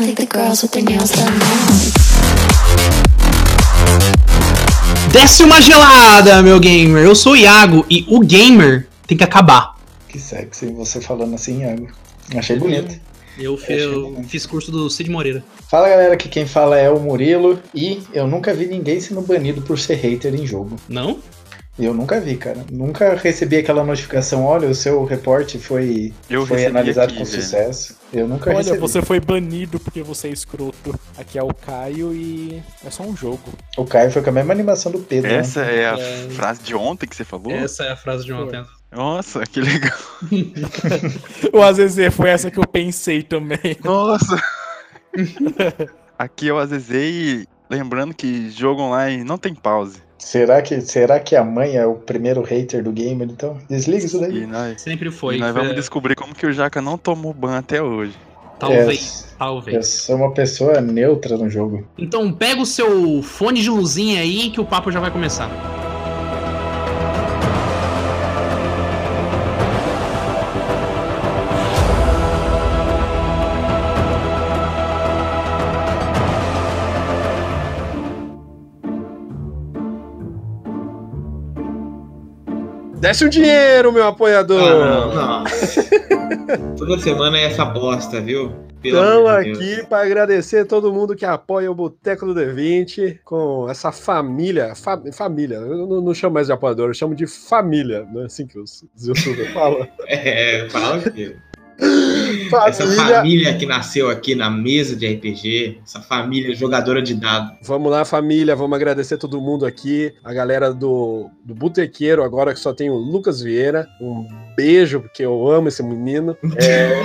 I think the girls with their nails done now. Desce uma gelada, meu gamer. Eu sou o Iago e o gamer tem que acabar. Que sexy você falando assim, Iago. Achei bonito. Eu, fi- eu fiz curso do Cid Moreira. Fala galera, que quem fala é o Murilo e eu nunca vi ninguém sendo banido por ser hater em jogo. Não? Eu nunca vi, cara. Nunca recebi aquela notificação, olha, o seu reporte foi, Eu foi analisado aqui, com velho. sucesso. Eu nunca Olha, recebi. você foi banido porque você é escroto. Aqui é o Caio e é só um jogo. O Caio foi com a mesma animação do Pedro. né? Essa é a É. frase de ontem que você falou? Essa é a frase de ontem. Nossa, que legal. O AZZ foi essa que eu pensei também. Nossa. Aqui é o AZZ e lembrando que jogo online não tem pause. Será que, será que a mãe é o primeiro hater do gamer, então? Desliga isso daí. E nós, Sempre foi. e nós vamos É, descobrir como que o Jaca não tomou ban até hoje. Talvez, Eu talvez. sou uma pessoa neutra no jogo. Então pega o seu fone de luzinha aí que o papo já vai começar. Desce o dinheiro, meu apoiador! Ah, não, não. Toda semana é essa bosta, viu? Estamos de aqui para agradecer todo mundo que apoia o Boteco do D20 com essa família. fa- família, eu não, não chamo mais de apoiador, eu chamo de família, não é assim que os Zilsuga fala? É, fala aqui. Essa Família. família que nasceu aqui na mesa de RPG, essa família jogadora de dado. Vamos lá, família, vamos agradecer todo mundo aqui, a galera do, do Botequeiro, agora que só tem o Lucas Vieira. Um beijo, porque eu amo esse menino. É...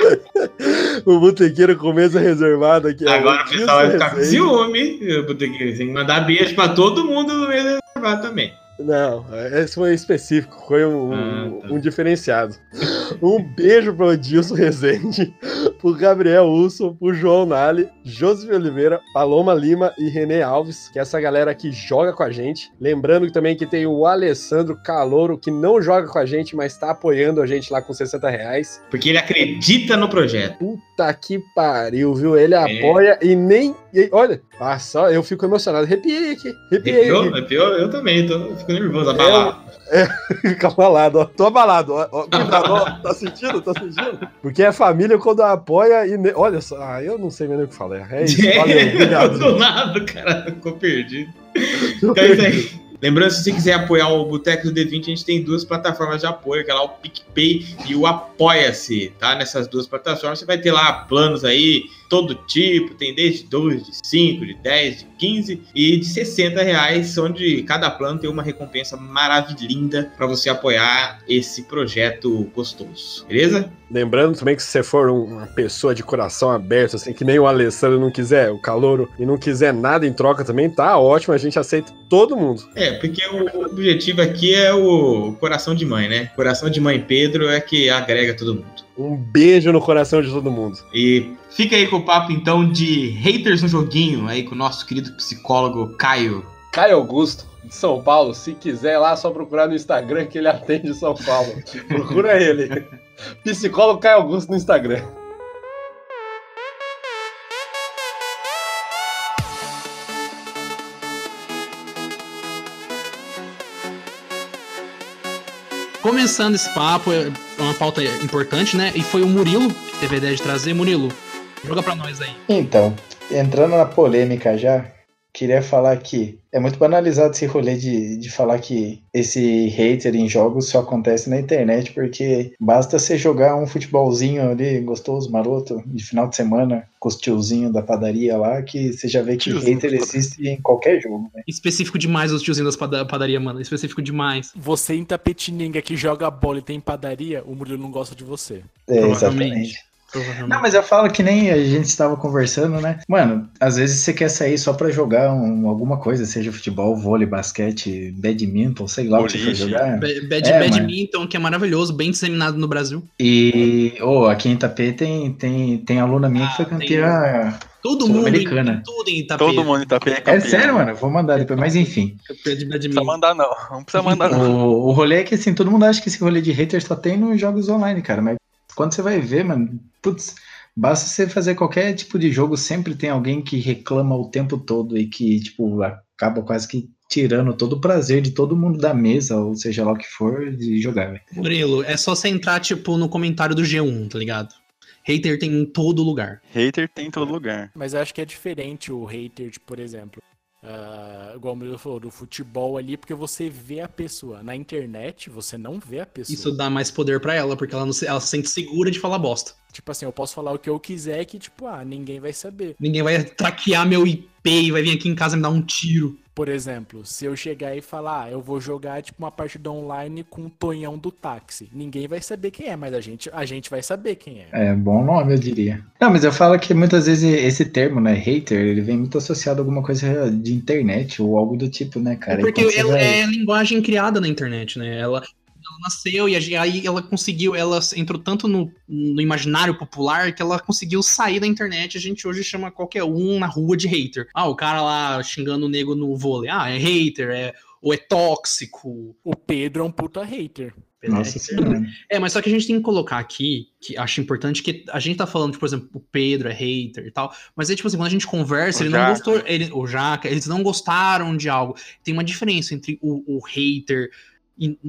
o Botequeiro com mesa reservada aqui. é Agora o pessoal vai ficar com ciúme. Ter que tem que mandar beijo pra todo mundo no meio da reservado também. Não, esse foi específico, foi um, Ah, tá. um diferenciado. Um beijo pro Edilson Rezende, pro Gabriel Urso, pro João Nali, José Oliveira, Paloma Lima e Renê Alves, que é essa galera que joga com a gente. Lembrando também que tem o Alessandro Calouro, que não joga com a gente, mas tá apoiando a gente lá com 60 reais. Porque ele acredita no projeto. Puta que pariu, viu? Ele apoia e nem. E- olha, ah, só eu fico emocionado. Arrepiei aqui, arrepiei. Arrepiou? Arrepiou? Eu também, tô, fico nervoso. Abalado. Fica abalado, ó. Tô abalado, ó. ó. Tá sentindo? Tá sentindo? Porque é família quando apoia e. ne- Olha só, ah, eu não sei nem o que falar. É isso, valeu. Do nada, cara, ficou perdido. Então é isso aí. Lembrando, se você quiser apoiar o Boteco do D20, a gente tem duas plataformas de apoio, que é lá o PicPay e o Apoia-se, tá? Nessas duas plataformas você vai ter lá planos aí, todo tipo, tem desde 2, de 5, de 10, de 15 e de 60 reais, onde cada plano tem uma recompensa maravilhosa para você apoiar esse projeto gostoso, beleza? Lembrando também que se você for um- uma pessoa de coração aberto, assim, que nem o Alessandro não quiser, o Calouro, e não quiser nada em troca também, tá ótimo, a gente aceita todo mundo. É, porque o objetivo aqui é o coração de mãe, né? Coração de mãe Pedro é que agrega todo mundo. Um beijo no coração de todo mundo. E fica aí com o papo então de haters no joguinho, aí com o nosso querido psicólogo Caio. Caio Augusto, de São Paulo, se quiser lá, é só procurar no Instagram que ele atende São Paulo. Procura ele. Psicólogo Caio Augusto no Instagram. Começando esse papo, é uma pauta importante, né? E foi o Murilo que teve a ideia de trazer. Murilo, joga pra nós aí. Então, entrando na polêmica já, queria falar que é muito banalizado esse rolê de, de falar que esse hater em jogos só acontece na internet, porque basta você jogar um futebolzinho ali, gostoso, maroto, de final de semana, com os tiozinhos da padaria lá, que você já vê que Tiozinho hater da existe em qualquer jogo, né? Específico demais os tiozinhos das pada- padaria, mano. Específico demais. Você em Tapetininga que joga bola e tem padaria, o Murilo não gosta de você. É, exatamente. Não, mas eu falo que nem a gente estava conversando, né? Mano, às vezes você quer sair só pra jogar um- alguma coisa, seja futebol, vôlei, basquete, badminton, sei lá o que você jogar. Ba- Bad, É, badminton, que é maravilhoso, bem disseminado no Brasil. E, ô, aqui em Itapê tem, tem, tem aluna minha que foi Ah, tem- campeã. Todo mundo, em, tudo em Itapê. Todo mundo em Itapê é É campeão. sério, mano? Vou mandar depois, mas enfim. Campeão de Não precisa mandar, não. Não precisa mandar, não. O, o rolê é que assim, todo mundo acha que esse rolê de hater só tem nos jogos online, cara. Mas quando você vai ver, mano, putz, basta você fazer qualquer tipo de jogo, sempre tem alguém que reclama o tempo todo e que, tipo, acaba quase que tirando todo o prazer de todo mundo da mesa, ou seja lá o que for, de jogar, velho. Murilo, é só você entrar, tipo, no comentário do G1, tá ligado? Hater tem em todo lugar. Hater tem em todo lugar. Mas eu acho que é diferente o hater, tipo, por exemplo. Ah, igual o Murilo falou, do futebol ali, porque você vê a pessoa. Na internet, você não vê a pessoa. Isso dá mais poder pra ela, porque ela, não se, ela se sente segura de falar bosta. Tipo assim, eu posso falar o que eu quiser que, tipo, ah, ninguém vai saber. Ninguém vai traquear meu IP e vai vir aqui em casa me dar um tiro. Por exemplo, se eu chegar e falar, ah, eu vou jogar, tipo, uma partida online com o Tonhão do táxi. Ninguém vai saber quem é, mas a gente, a gente vai saber quem é. É, bom nome, eu diria. Não, mas eu falo que muitas vezes esse termo, né, hater, ele vem muito associado a alguma coisa de internet ou algo do tipo, né, cara? É porque E você ela vai- é linguagem criada na internet, né? Ela, ela nasceu e aí ela conseguiu, ela entrou tanto no, no imaginário popular que ela conseguiu sair da internet. A gente hoje chama qualquer um na rua de hater. Ah, o cara lá xingando o nego no vôlei. Ah, é hater, é, ou é tóxico. O Pedro é um puta hater. Nossa senhora. É, mas só que a gente tem que colocar aqui, que acho importante, que a gente tá falando, tipo, por exemplo, o Pedro é hater e tal, mas é tipo assim, quando a gente conversa, O ele não Jaca. gostou, ele, o Jaca, eles não gostaram de algo. Tem uma diferença entre o, o hater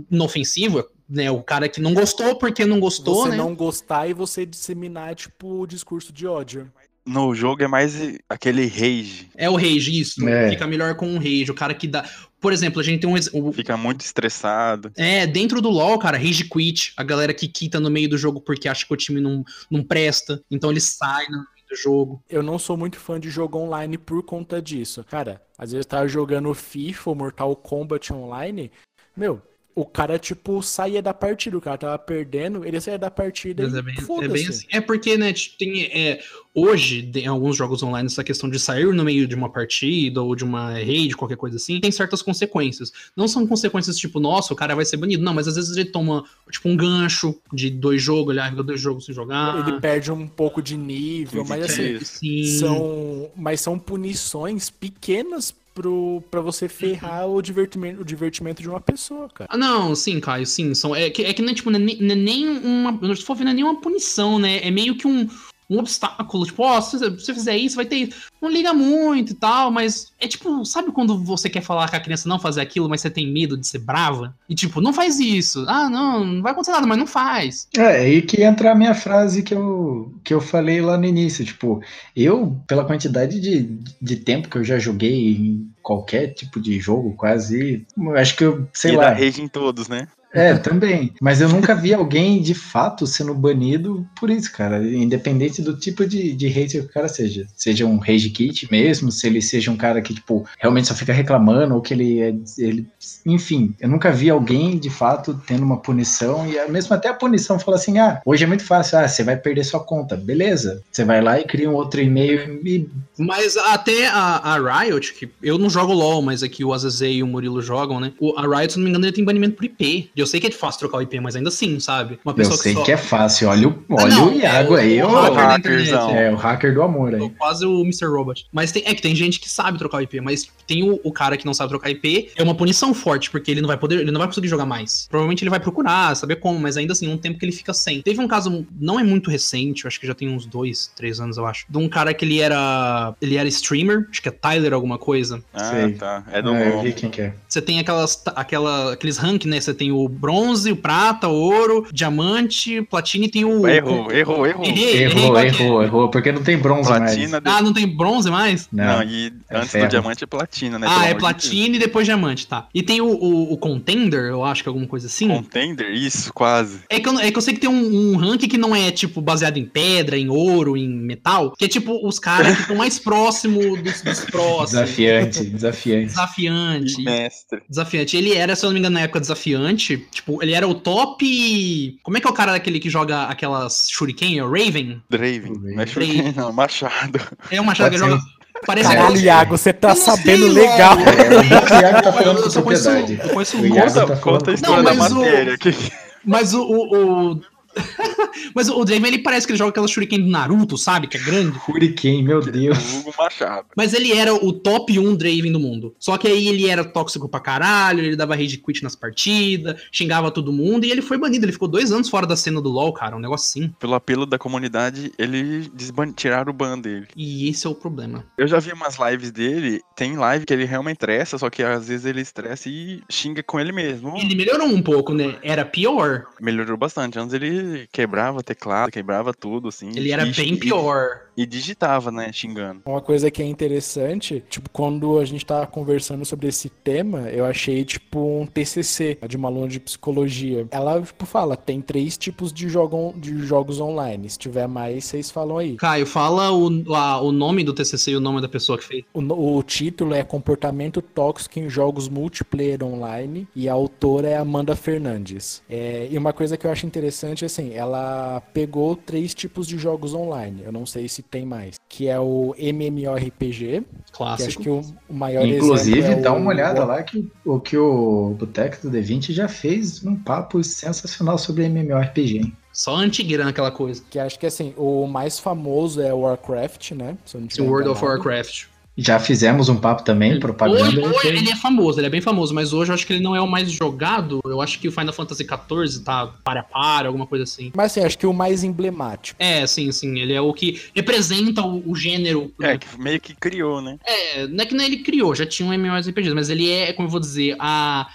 inofensivo, né, o cara que não gostou porque não gostou, você né? não gostar e você disseminar, tipo, o discurso de ódio. No jogo é mais aquele rage. É o rage, isso. É. Fica melhor com o rage, o cara que dá... Por exemplo, a gente tem um... Fica muito estressado. É, dentro do LoL, cara, rage quit, a galera que quita no meio do jogo porque acha que o time não, não presta, então ele sai no meio do jogo. Eu não sou muito fã de jogo online por conta disso. Cara, às vezes eu tava jogando FIFA ou Mortal Kombat online, meu, o cara, tipo, saía da partida, o cara tava perdendo, ele saía da partida Mas e é bem, é bem assim. É porque, né, t- tem. É, hoje, em alguns jogos online, essa questão de sair no meio de uma partida ou de uma raid, qualquer coisa assim, tem certas consequências. Não são consequências tipo, nossa, o cara vai ser banido. Não, mas às vezes ele toma, tipo, um gancho de dois jogos, ele fica dois jogos sem jogar. Ele perde um pouco de nível, mas assim. Sim. são, mas são punições pequenas pro, pra você ferrar o divertimento, o divertimento de uma pessoa, cara. Ah, não, sim, Caio, sim. São, é, que, é que não é, tipo, não é nem, não é nem uma. Não é nem uma punição, né? É meio que um, um obstáculo. Tipo, ó, se você fizer isso, vai ter isso. Não liga muito e tal, mas é tipo, sabe quando você quer falar com a criança não fazer aquilo, mas você tem medo de ser brava? E tipo, não faz isso. Ah, não, não vai acontecer nada, mas não faz. É, aí que entra a minha frase que eu, que eu falei lá no início. Tipo, eu, pela quantidade de, de tempo que eu já joguei em qualquer tipo de jogo, quase. eu Acho que eu, sei e lá. dá rage em todos, né? É, também. Mas eu nunca vi alguém de fato sendo banido por isso, cara. Independente do tipo de, de hater que o cara seja. Seja um rage kit mesmo, se ele seja um cara que, tipo, realmente só fica reclamando, ou que ele é. Ele... Enfim, eu nunca vi alguém de fato tendo uma punição. E mesmo até a punição fala assim: ah, hoje é muito fácil, ah, você vai perder sua conta. Beleza. Você vai lá e cria um outro e-mail e. Mas até a, a Riot, que eu não jogo LOL, mas aqui o Azazei e o Murilo jogam, né? O, a Riot, se não me engano, ele tem banimento por IP. Eu sei que é fácil trocar o IP, mas ainda assim, sabe? Uma Eu pessoa sei só... que é fácil. Olha o, Ah, olha não, o Iago é, aí, o ô. hacker hackerzão. internet. É, o hacker do amor aí. Tô quase o Mr. Robot. Mas tem, é que tem gente que sabe trocar o IP, mas tem o, o cara que não sabe trocar IP, é uma punição forte, porque ele não vai poder, ele não vai conseguir jogar mais. Provavelmente ele vai procurar, saber como, mas ainda assim, um tempo que ele fica sem. Teve um caso, não é muito recente, eu acho que já tem uns dois, três anos, eu acho, de um cara que ele era era. Ele era streamer, acho que é Tyler alguma coisa. Ah, Sei. tá. É do eu vi quem que é. Você tem aquelas, aquela, aqueles rank, né? Você tem o bronze, o prata, o ouro, diamante, platina e tem o. Errou, errou, errou. Errei, errei, Errou, é? errou, errou, porque não tem bronze Platina. de- Ah, não tem bronze mais? mais. Não, e é antes ferro. do diamante é platina, né? ah, é amor de platina e depois diamante, tá. E tem o, o, o contender, eu acho que é alguma coisa assim. Contender? Isso, quase. É que, eu, é que eu sei que tem um, um rank que não é, tipo, baseado em pedra, em ouro, em metal, que é, tipo, os caras que estão mais próximos dos, dos próximos. Desafiante, desafiante. Desafiante. E mestre. Desafiante. Ele era, se eu não me engano, na época desafiante. Tipo, ele era o top. Como é que é o cara daquele que joga aquelas Shuriken? É o Raven? Draven. Não é Draven. Shuriken, não. Machado. É o Machado que Pode joga. Parece Caralho, que- Iago, você tá Eu sabendo sei, legal. É, o Thiago tá Eu falando só conheço, propriedade. eu conheço O um Iago monte. tá Conta, conta a história Não, da mas o- matéria aqui. Mas o. o, o- mas o Draven, ele parece que ele joga aquela Shuriken do Naruto, sabe? Que é grande. Hurricane, meu Deus. Hugo Machado. Mas ele era o top 1 Draven do mundo. Só que aí ele era tóxico pra caralho, ele dava rage quit nas partidas, xingava todo mundo e ele foi banido. Ele ficou dois anos fora da cena do LoL, cara. Um negócio assim. Pelo apelo da comunidade, ele desban... tiraram o ban dele. E esse é o problema. Eu já vi umas lives dele, tem live que ele realmente estressa, só que às vezes ele estressa e xinga com ele mesmo. Ele melhorou um pouco, né? Era pior. Melhorou bastante. Antes ele quebrava teclado, quebrava tudo, assim. Ele era E- bem pior. E digitava, né, xingando. Uma coisa que é interessante, tipo, quando a gente tava conversando sobre esse tema, eu achei, tipo, um TCC de uma aluna de psicologia. Ela, tipo, fala, tem três tipos de, jogo, de jogos online. Se tiver mais, vocês falam aí. Caio, fala o, a- o nome do TCC e o nome da pessoa que fez. O, o título é Comportamento Tóxico em Jogos Multiplayer Online e a autora é Amanda Fernandes. É, e uma coisa que eu acho interessante, assim, ela pegou três tipos de jogos online, eu não sei se tem mais, que é o MMORPG, que acho Clássico. que o, o maior Inclusive, exemplo é dá o- uma olhada lá que o que o Boteco do D20 já fez um papo sensacional sobre MMORPG. hein? Só antigueira naquela coisa. Que acho que, assim, o mais famoso é o Warcraft, né? Se World of. Warcraft. Já fizemos um papo também, propaganda. Hoje, ele hoje ele é famoso, ele é bem famoso, mas hoje eu acho que ele não é o mais jogado. Eu acho que o Final Fantasy XIV tá para a para, alguma coisa assim. Mas, assim, acho que o mais emblemático. É, sim, sim. Ele é o que representa o, o gênero. É, que meio que criou, né? É, não é que nem ele criou, já tinha um MMORPG, mas ele é, como eu vou dizer, a,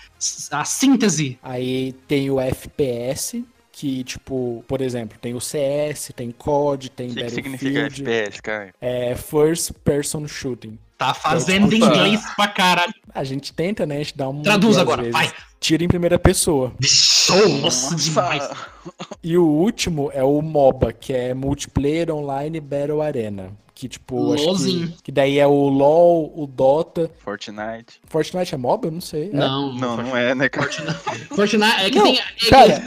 a síntese. Aí tem o FPS, que, tipo, por exemplo, tem o CS, tem COD, tem O que, que significa Battlefield. FPS, cara? É First Person Shooting. Tá fazendo Desculpa. inglês pra caralho. A gente tenta, né? A gente dá um. Traduz agora, vezes. vai. Tira em primeira pessoa. Nossa, demais. E o último é o MOBA, que é Multiplayer Online Battle Arena. Que, tipo, LOLzinho. que, que daí é o LoL, o Dota. Fortnite. Fortnite é MOBA? Eu não sei. É? Não, Não, não é, né, cara? Fortnite é que Não, tem. é que- Cara,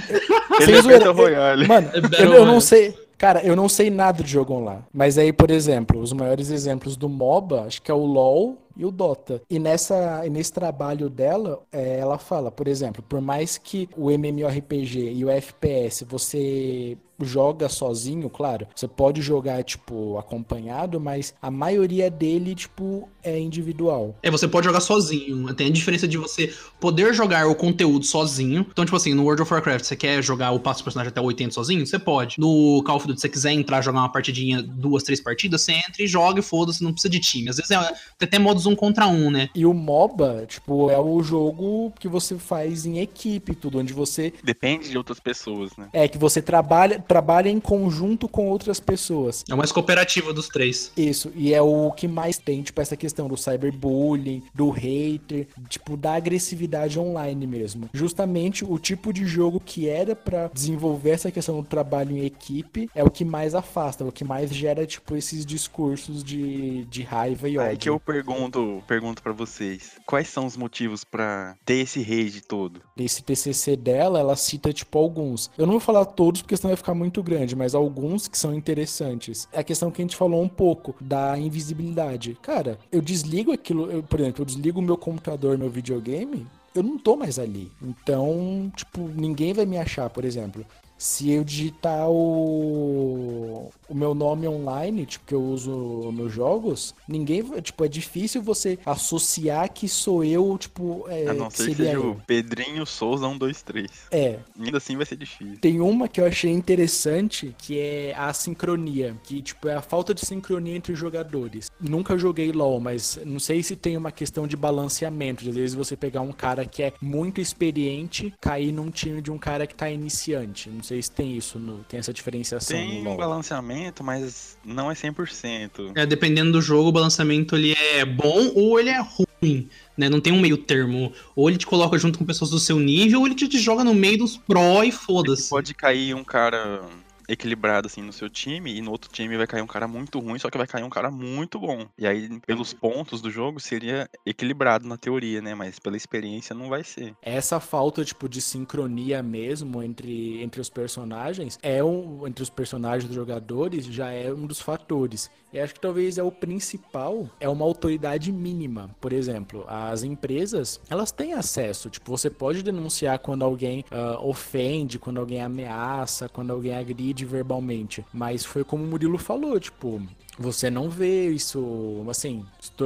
Ele sem é zoeira, Battle Royale. Mano, É eu, eu não sei. Cara, eu não sei nada de jogo online. Mas aí, por exemplo, os maiores exemplos do MOBA, acho que é o LoL e o Dota. E, nessa, nesse trabalho dela, é, ela fala, por exemplo, por mais que o MMORPG e o FPS você joga sozinho, claro, você pode jogar, tipo, acompanhado, mas a maioria dele, tipo, é individual. É, você pode jogar sozinho. Tem a diferença de você poder jogar o conteúdo sozinho. Então, tipo assim, no World of Warcraft, você quer jogar o passo do personagem até 80 sozinho? Você pode. No Call of Duty, você quiser entrar, jogar uma partidinha, duas, três partidas, você entra e joga e foda-se, não precisa de time. Às vezes é, tem até modos um contra um, né? E o MOBA, tipo, é o jogo que você faz em equipe, tudo, onde você Depende de outras pessoas, né? É que você trabalha, trabalha em conjunto com outras pessoas. É o mais cooperativo dos três. Isso, e é o que mais tem, tipo, essa questão do cyberbullying, do hater, tipo, da agressividade online mesmo. Justamente o tipo de jogo que era pra desenvolver essa questão do trabalho em equipe é o que mais afasta, é o que mais gera, tipo, esses discursos de, de raiva e ódio. Aí que eu pergunto, pergunto para vocês, quais são os motivos pra ter esse rage todo? Nesse TCC dela, ela cita, tipo, alguns. Eu não vou falar todos, porque senão vai ficar muito grande, mas alguns que são interessantes. É a questão que a gente falou um pouco, da invisibilidade. Cara, eu desligo aquilo, eu, por exemplo, eu desligo o meu computador, meu videogame, eu não tô mais ali. Então, tipo, ninguém vai me achar, por exemplo. Se eu digitar o, o meu nome online, tipo, que eu uso nos jogos, ninguém, tipo, é difícil você associar que sou eu, tipo, é, A não ser que seria seja eu. o Pedrinho Souza 123. É, Ainda assim vai ser difícil. Tem uma que eu achei interessante, que é a sincronia, que tipo é a falta de sincronia entre os jogadores. Nunca joguei LoL, mas não sei se tem uma questão de balanceamento, de às vezes você pegar um cara que é muito experiente, cair num time de um cara que tá iniciante. Não se tem isso, no- tem essa diferenciação Tem no um balanceamento, mas não é 100%. É, dependendo do jogo, o balanceamento ele é bom ou ele é ruim, né? Não tem um meio termo. Ou ele te coloca junto com pessoas do seu nível, ou ele te, te joga no meio dos pró e foda-se. Pode cair um cara equilibrado assim no seu time e no outro time vai cair um cara muito ruim, só que vai cair um cara muito bom. E aí, pelos pontos do jogo, seria equilibrado na teoria, né? Mas pela experiência não vai ser. Essa falta, tipo, de sincronia mesmo entre, entre os personagens, é um, entre os personagens dos jogadores, já é um dos fatores. E acho que talvez é o principal, é uma autoridade mínima. Por exemplo, as empresas, elas têm acesso, tipo, você pode denunciar quando alguém ah, ofende, quando alguém ameaça, quando alguém agride verbalmente. Mas foi como o Murilo falou, tipo, você não vê isso, assim,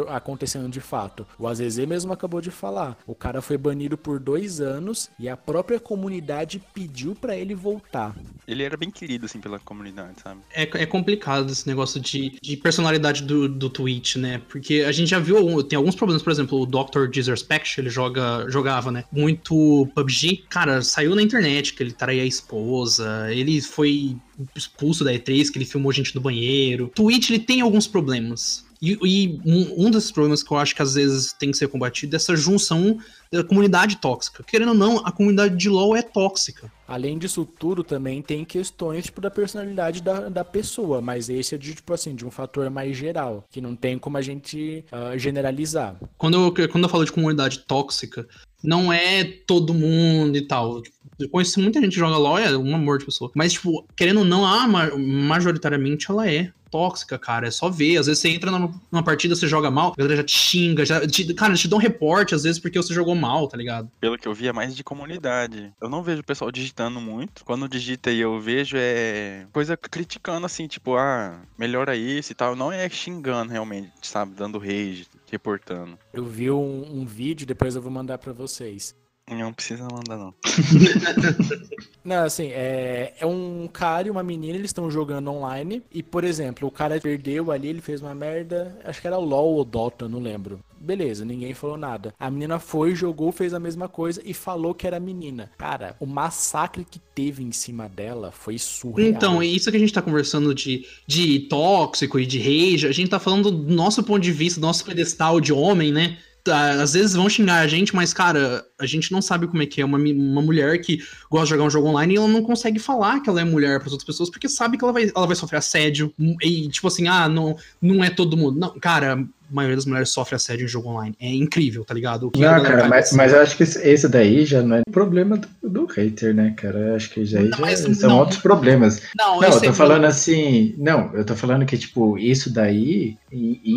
acontecendo de fato. O Azeze mesmo acabou de falar. O cara foi banido por dois anos e a própria comunidade pediu pra ele voltar. Ele era bem querido, assim, pela comunidade, sabe? É, é complicado esse negócio de, de personalidade do, do Twitch, né? Porque a gente já viu, tem alguns problemas, por exemplo, o Dr. Disrespect, ele joga, jogava, né? Muito PUBG. Cara, saiu na internet que ele traía a esposa, ele foi expulso da E3, que ele filmou gente no banheiro. Twitch, ele tem alguns problemas. E, e um, um desses problemas que eu acho que às vezes tem que ser combatido é essa junção da comunidade tóxica. Querendo ou não, a comunidade de LoL é tóxica. Além disso tudo, também tem questões tipo, da personalidade da, da pessoa, mas esse é de, tipo assim, de um fator mais geral, que não tem como a gente ah, generalizar. Quando eu, quando eu falo de comunidade tóxica, não é todo mundo e tal. Eu conheço muita gente que joga LOL, é um amor de pessoa. Mas, tipo, querendo ou não, a ma- majoritariamente ela é tóxica, cara. É só ver. Às vezes você entra numa, numa partida, você joga mal, a galera já te xinga, já te, cara, te dão reporte às vezes porque você jogou mal, tá ligado? Pelo que eu vi, é mais de comunidade. Eu não vejo o pessoal digitando muito. Quando digita e eu vejo é coisa criticando assim, tipo, ah, melhora isso e tal. Não é xingando realmente, sabe? Dando rage, reportando. Eu vi um, um vídeo, depois eu vou mandar pra vocês. Não precisa mandar, não. Não, assim, é, é um cara e uma menina, eles estão jogando online. E, por exemplo, o cara perdeu ali, ele fez uma merda. Acho que era LOL ou Dota, não lembro. Beleza, ninguém falou nada. A menina foi, jogou, fez a mesma coisa e falou que era menina. Cara, o massacre que teve em cima dela foi surreal. Então, é isso que a gente tá conversando de, de tóxico e de rage, a gente tá falando do nosso ponto de vista, do nosso pedestal de homem, né? Às vezes vão xingar a gente, mas, cara, a gente não sabe como é que é uma, uma mulher que gosta de jogar um jogo online e ela não consegue falar que ela é mulher para outras pessoas, porque sabe que ela vai, ela vai sofrer assédio. E, tipo assim, ah, não, não é todo mundo. Não, cara, maioria das mulheres sofre assédio em jogo online. É incrível, tá ligado? Que Não, galera cara, faz mas, assim. mas eu acho que esse- daí já não é problema do, do hater, né, cara? Eu acho que já, Não, já são não. outros problemas. Não, Não, eu sei tô que- falando assim. Não, eu tô falando que, tipo, isso daí,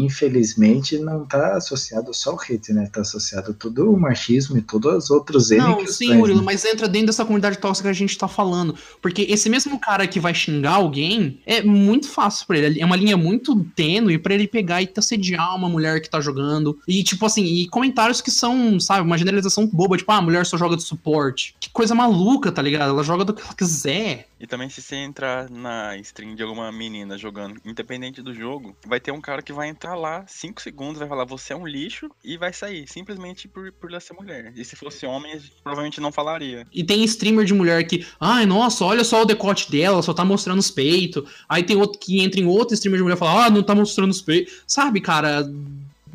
infelizmente, não tá associado só ao hater, né? Tá associado todo o machismo e todos os outros N Não, sim, Murilo, né? mas entra dentro dessa comunidade tóxica que a gente tá falando. Porque esse mesmo cara que vai xingar alguém é muito fácil pra ele. É uma linha muito tênue pra ele pegar e assediar uma mulher que tá jogando. E, tipo assim, e comentários que são, sabe, uma generalização boba, tipo, ah, a mulher só joga de suporte. Que coisa maluca, tá ligado? Ela joga do que ela quiser. E também se você entrar na stream de alguma menina jogando, independente do jogo, vai ter um cara que vai entrar lá 5 segundos, vai falar você é um lixo e vai sair, simplesmente por, por ela ser mulher. E se fosse homem, provavelmente não falaria. E tem streamer de mulher que, ai, nossa, olha só o decote dela, só tá mostrando os peitos. Aí tem outro que entra em outro streamer de mulher e fala, ah, não tá mostrando os peitos. Sabe, cara?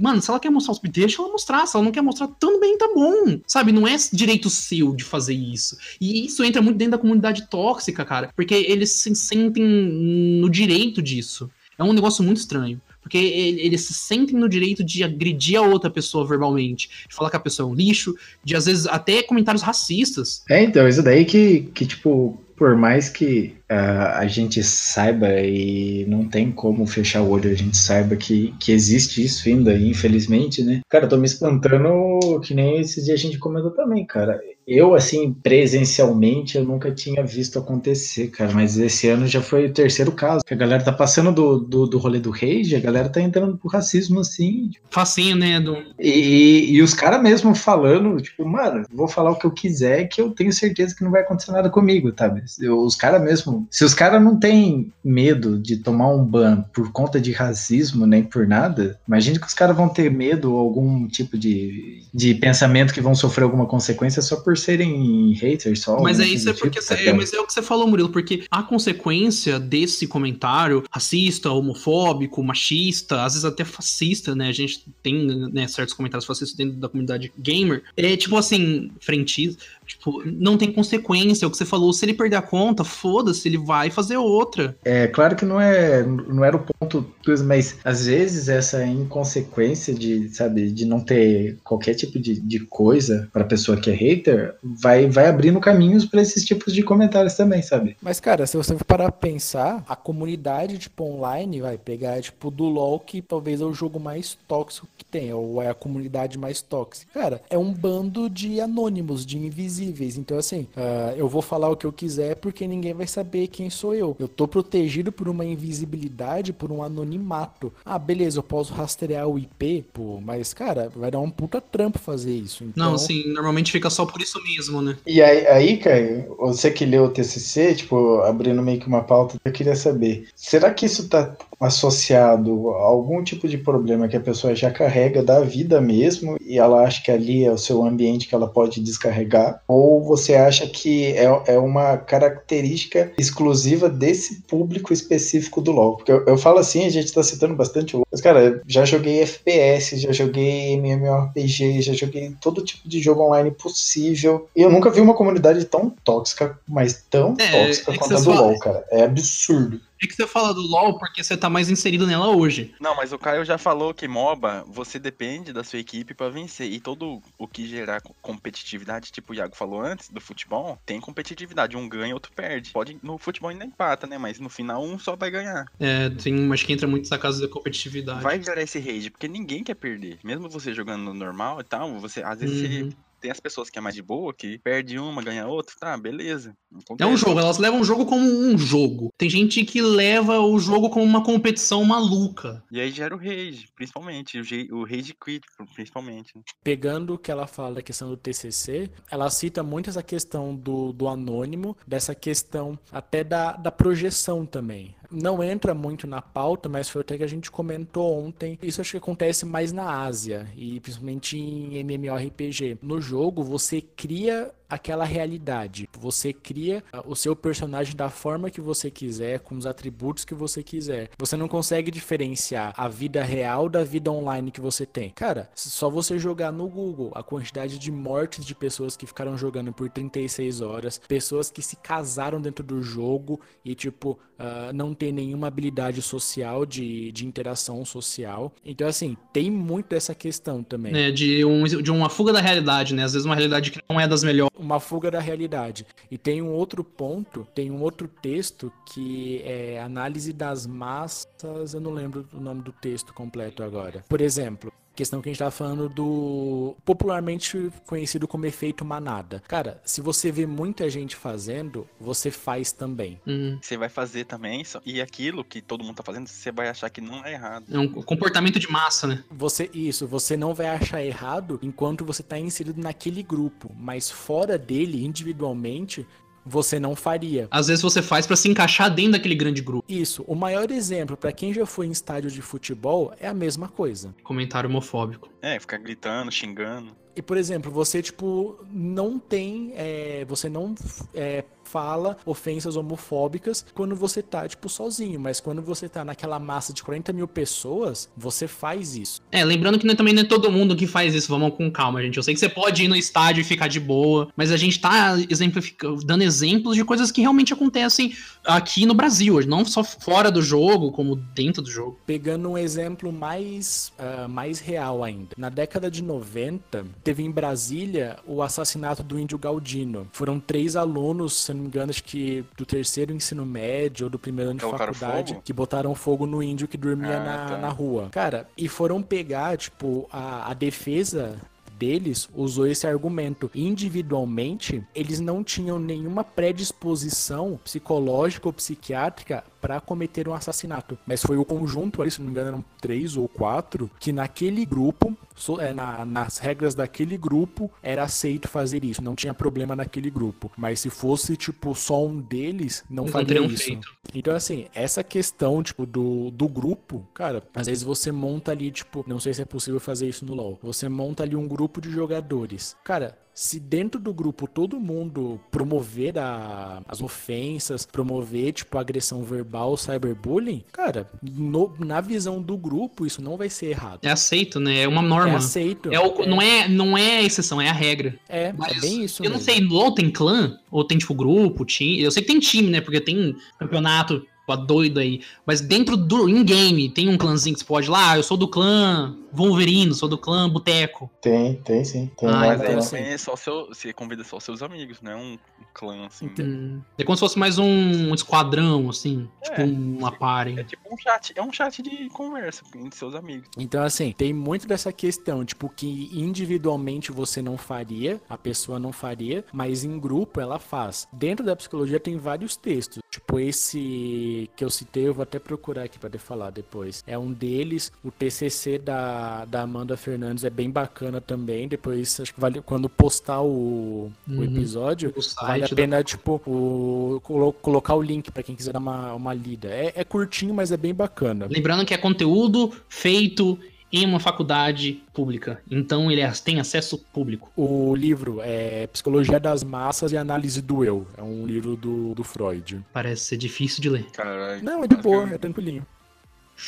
Mano, se ela quer mostrar os peitos, deixa ela mostrar. Se ela não quer mostrar, também tá bom. Sabe, não é direito seu de fazer isso. E isso entra muito dentro da comunidade tóxica, cara. Porque eles se sentem no direito disso. É um negócio muito estranho. Porque ele- eles se sentem no direito de agredir a outra pessoa verbalmente, de falar que a pessoa é um lixo, de às vezes até comentários racistas. É, então, isso daí que, que tipo, por mais que ah, a gente saiba e não tem como fechar o olho, a gente saiba que, que existe isso ainda, infelizmente, né? Cara, eu tô me espantando que nem esses dias a gente comentou também, cara. Eu, assim, presencialmente, eu nunca tinha visto acontecer, cara. Mas esse ano já foi o terceiro caso. Que a galera tá passando do, do, do rolê do rage, a galera tá entrando pro racismo, assim. tipo, Facinho, né? Do... E, e, os caras mesmo falando, tipo, mano, vou falar o que eu quiser, que eu tenho certeza que não vai acontecer nada comigo, sabe? Eu- Os caras mesmo. Se os caras não têm medo de tomar um ban por conta de racismo, nem por nada, imagine que os caras vão ter medo ou algum tipo de, de pensamento que vão sofrer alguma consequência só por serem haters só. Mas é isso, é do porque tipo, é, mas é o que você falou, Murilo, porque a consequência desse comentário racista, homofóbico, machista, às vezes até fascista, né? A gente tem né, certos comentários fascistas dentro da comunidade gamer. É tipo assim, frentista, tipo, não tem consequência. É o que você falou, se ele perder a conta, foda-se, ele vai fazer outra. É claro que não é não era o ponto, mas às vezes essa inconsequência de, sabe, de não ter qualquer tipo de, de coisa pra pessoa que é hater, vai, vai abrindo caminhos pra esses tipos de comentários também, sabe? Mas, cara, se você for parar pra pensar, a comunidade, tipo, online vai pegar, tipo, do LoL, que talvez é o jogo mais tóxico que tem, ou é a comunidade mais tóxica. Cara, é um bando de anônimos, de invisíveis. Então, assim, ah, eu vou falar o que eu quiser porque ninguém vai saber quem sou eu. Eu tô protegido por uma invisibilidade, por um anonimato. Ah, beleza, eu posso rastrear o IP, pô, mas, cara, vai dar um puta trampo fazer isso. Então, Não, assim, normalmente fica só por isso mesmo, né? E aí, aí, Caio, você que leu o TCC, tipo, abrindo meio que uma pauta, eu queria saber, será que isso tá associado a algum tipo de problema que a pessoa já carrega da vida mesmo e ela acha que ali é o seu ambiente que ela pode descarregar? Ou você acha que é, é uma característica exclusiva desse público específico do LoL? Porque eu, eu falo assim, a gente tá citando bastante o LoL, mas cara, já joguei FPS, já joguei MMORPG, já joguei todo tipo de jogo online possível e eu nunca vi uma comunidade tão tóxica, mas tão É, tóxica é quanto a do LoL, cara. É absurdo. É que você fala do LoL porque você tá mais inserido nela hoje. Não, mas o Caio já falou que MOBA, você depende da sua equipe pra vencer. E todo o que gerar co- competitividade, tipo o Iago falou antes, do futebol, tem competitividade. Um ganha, outro perde. Pode, no futebol ainda empata, né? Mas no final um só vai ganhar. É, tem, acho que entra muito essa casa da competitividade. Vai gerar esse rage, porque ninguém quer perder. Mesmo você jogando no normal e tal, você às vezes Uhum. você tem as pessoas que é mais de boa, que perde uma, ganha outra, tá, beleza. É um jogo, elas levam o jogo como um jogo. Tem gente que leva o jogo como uma competição maluca. E aí gera o rage, principalmente. O, ge- o rage quit, principalmente. né? pegando o que ela fala da questão do TCC, ela cita muito essa questão do, do anônimo, dessa questão até da, da projeção também. Não entra muito na pauta, mas foi até que a gente comentou ontem. Isso acho que acontece mais na Ásia, e principalmente em MMORPG. No jogo, você cria aquela realidade. Você cria ah, o seu personagem da forma que você quiser, com os atributos que você quiser. Você não consegue diferenciar a vida real da vida online que você tem. Cara, só você jogar no Google a quantidade de mortes de pessoas que ficaram jogando por 36 horas, pessoas que se casaram dentro do jogo e, tipo, ah, não tem nenhuma habilidade social de, de interação social. Então, assim, tem muito dessa questão também. Né, de, um, de uma fuga da realidade, né? Às vezes uma realidade que não é das melhores. Uma fuga da realidade. E tem um outro ponto, tem um outro texto que é análise das massas, eu não lembro o nome do texto completo agora. Por exemplo, questão que a gente tá falando do popularmente conhecido como efeito manada. Cara, se você vê muita gente fazendo, você faz também. Hum, Você vai fazer também, e aquilo que todo mundo tá fazendo, você vai achar que não é errado. é um comportamento de massa, né? Você isso, você não vai achar errado enquanto você tá inserido naquele grupo, mas fora dele, individualmente, você não faria. Às vezes você faz pra se encaixar dentro daquele grande grupo. Isso, o maior exemplo para quem já foi em estádio de futebol é a mesma coisa. Comentário homofóbico. É, ficar gritando, xingando. E por exemplo, você tipo não tem, é, você não é, fala ofensas homofóbicas quando você tá tipo sozinho, mas quando você tá naquela massa de 40 mil pessoas, você faz isso. É, lembrando que não é- também não é todo mundo que faz isso, vamos com calma, gente. Eu sei que você pode ir no estádio e ficar de boa, mas a gente tá exemplificando, dando exemplos de coisas que realmente acontecem aqui no Brasil não só fora do jogo, como dentro do jogo. Pegando um exemplo mais, ah, mais real ainda. Na década de 90, teve em Brasília o assassinato do índio Galdino. Foram três alunos, se não me engano, acho que do terceiro ensino médio ou do primeiro ano de Colocaram faculdade, que botaram fogo no índio que dormia Ah, na, tá. na rua. Cara, e foram pegar, tipo, a, a defesa deles usou esse argumento. Individualmente, eles não tinham nenhuma predisposição psicológica ou psiquiátrica para cometer um assassinato. Mas foi o conjunto ali, se não me engano, eram três ou quatro, que naquele grupo, é, na- nas regras daquele grupo, era aceito fazer isso. Não tinha problema naquele grupo. Mas se fosse, tipo, só um deles, não, Não faria isso. feito. Então, assim, essa questão, tipo, do, do grupo, cara, às vezes você monta ali, tipo, não sei se é possível fazer isso no LoL. Você monta ali um grupo de jogadores. Cara, se dentro do grupo todo mundo promover a- as ofensas, promover, tipo, agressão verbal, cyberbullying, cara, no- na visão do grupo, isso não vai ser errado. É aceito, né? É uma norma. É aceito. É o- Não, é, não é a exceção, é a regra. É, Mas é bem isso Eu não mesmo. sei, no LoL tem clã? Ou tem, tipo, grupo, time? Eu sei que tem time, né? Porque tem campeonato, pô, doido aí. Mas dentro do in-game, tem um clãzinho que você pode ir lá, "Ah, eu sou do clã Wolverine, sou do clã Boteco. Tem, tem sim. Tem Ah, lá, Mas então aí assim. é só seu. Você convida só seus amigos, não é um, clã assim. Hum, É como se fosse mais um esquadrão, assim. Tipo É. uma party. É tipo um chat, é um chat de conversa entre seus amigos. Então, assim, tem muito dessa questão, tipo, que individualmente você não faria, a pessoa não faria, mas em grupo ela faz. Dentro da psicologia tem vários textos. Tipo, esse que eu citei, eu vou até procurar aqui pra poder falar depois. É um deles, o TCC da, da Amanda Fernandes é bem bacana também. Depois, acho que vale quando postar o, o Uhum. episódio, O vale a da- pena, tipo, o, colo- colocar o link pra quem quiser dar uma, uma lida. É, é curtinho, mas é bem bacana. Lembrando que é conteúdo feito em uma faculdade pública. Então ele é- tem acesso público. O livro é Psicologia das Massas e Análise do Eu. É um livro do, do Freud. Parece ser difícil de ler. Caralho. Não, é de boa, é tranquilinho.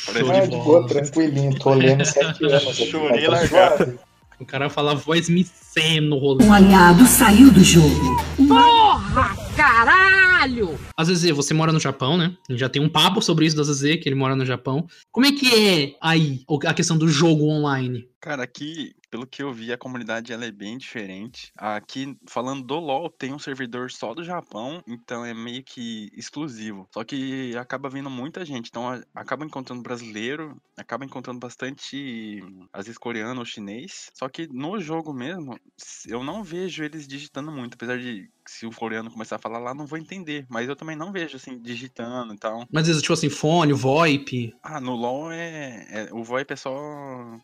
Parece Ah, de boa, tranquilinho. Tô lendo sete anos. aqui, Chorei largado. O cara fala voz micê no rolê. Um aliado saiu do jogo. A Zezé, você mora no Japão, né? A gente já tem um papo sobre isso da Zezé, que ele mora no Japão. Como é que é aí a questão do jogo online? Cara, aqui, pelo que eu vi, a comunidade ela é bem diferente. Aqui, falando do LoL, tem um servidor só do Japão, então é meio que exclusivo. Só que acaba vindo muita gente, então a- acaba encontrando brasileiro, acaba encontrando bastante, às vezes, coreano ou chinês. Só que no jogo mesmo, eu não vejo eles digitando muito, apesar de se o coreano começar a falar lá, não vou entender. Mas eu também não vejo, assim, digitando e tal. Mas, tipo assim, fone, VoIP. Ah, no LoL é, é- O VoIP é só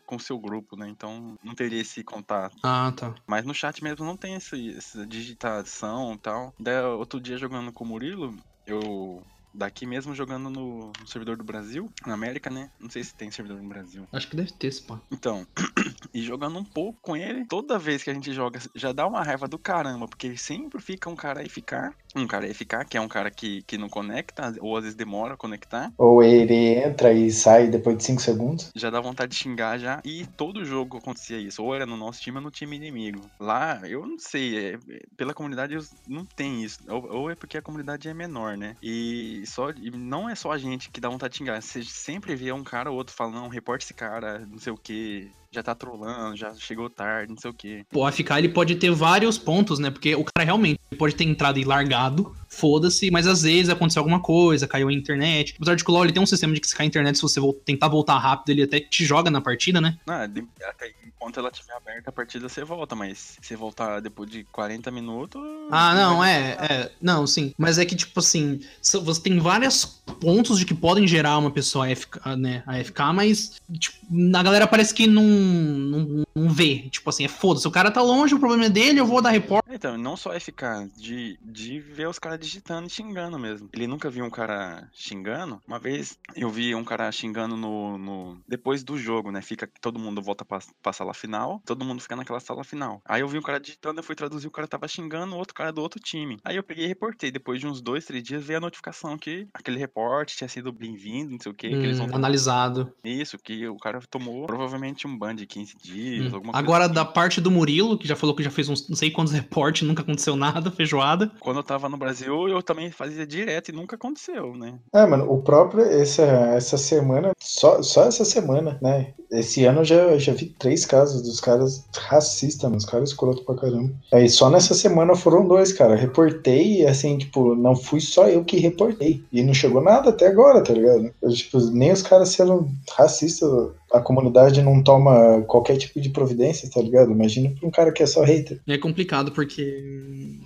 com seu grupo, né? Então não teria esse contato. Ah, tá. Mas no chat mesmo não tem esse, essa digitação e tal. Daí, outro dia jogando com o Murilo, eu. Daqui mesmo jogando no, no servidor do Brasil, na América, né? Não sei se tem servidor no Brasil. Acho que deve ter, pá. Então, e jogando um pouco com ele, toda vez que a gente joga, já dá uma raiva do caramba, porque sempre fica um cara aí ficar, um cara aí ficar, que é um cara que, que não conecta, ou às vezes demora a conectar. Ou ele entra e sai depois de 5 segundos. já dá vontade de xingar já. E todo jogo acontecia isso. Ou era no nosso time ou no time inimigo. Lá, eu não sei. é- é- pela comunidade não tem isso. Ou, ou é porque a comunidade é menor, né? E, só, e não é só a gente que dá vontade de xingar. Você sempre vê um cara ou outro falando, não, reporta esse cara, não sei o que. Já tá trolando, já chegou tarde, não sei o que. O AFK ele pode ter vários pontos, né? Porque o cara realmente pode ter entrado e largado, foda-se, mas às vezes aconteceu alguma coisa, caiu a internet. Apesar de que o LoL ele tem um sistema de que se cair a internet, se você tentar voltar rápido, ele até te joga na partida, né? Não, de- até enquanto ela estiver aberta, a partida você volta, mas se voltar depois de 40 minutos. Ah, não, é, é. Não, sim. Mas é que, tipo assim, você tem vários pontos de que podem gerar uma pessoa AFK, né, AFK, mas tipo, a galera parece que não, não, não vê. Tipo assim, é foda-se. O cara tá longe, o problema é dele, eu vou dar report. Então, não só é ficar de, de ver os caras digitando e xingando mesmo. Ele nunca viu um cara xingando. Uma vez eu vi um cara xingando no. no- depois do jogo, né? Fica todo mundo volta pra, pra sala final, todo mundo fica naquela sala final. Aí eu vi um cara digitando, eu fui traduzir, o cara tava xingando o outro cara do outro time. Aí eu peguei e reportei. Depois de uns dois, três dias, veio a notificação que aquele reporte tinha sido bem-vindo, não sei o que, que eles vão Hum, analisado. Isso, que o cara tomou provavelmente um ban de 15 dias, Hum. alguma coisa Agora, assim. da parte do Murilo, que já falou que já fez uns não sei quantos reportes, nunca aconteceu nada, feijoada. Quando eu tava no Brasil, eu também fazia direto e nunca aconteceu, né? É, mano, o próprio, essa, essa semana, só, só essa semana, né? Esse ano eu já, já vi três casos dos caras racistas, mano, os caras escroto pra caramba. Aí só nessa semana foram dois, cara. Reportei e assim, tipo, não fui só eu que reportei. E não chegou nada até agora, tá ligado? Eu, tipo, nem os caras sendo racistas a comunidade não toma qualquer tipo de providência, tá ligado? Imagina pra um cara que é só hater. É complicado porque.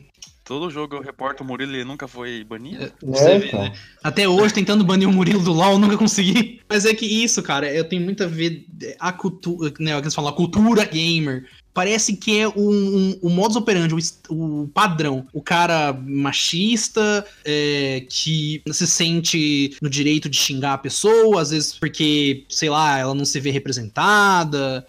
Todo jogo eu reporto o Murilo e ele nunca foi banido. Você vê, né? Até hoje, tentando banir o Murilo do LoL, nunca consegui. Mas é que isso, cara, eu tenho muito a ver a cultura, né, o que eles falam, a cultura gamer. Parece que é um, um, o modus operandi, o, o padrão. O cara machista, é, que se sente no direito de xingar a pessoa, às vezes porque, sei lá, ela não se vê representada.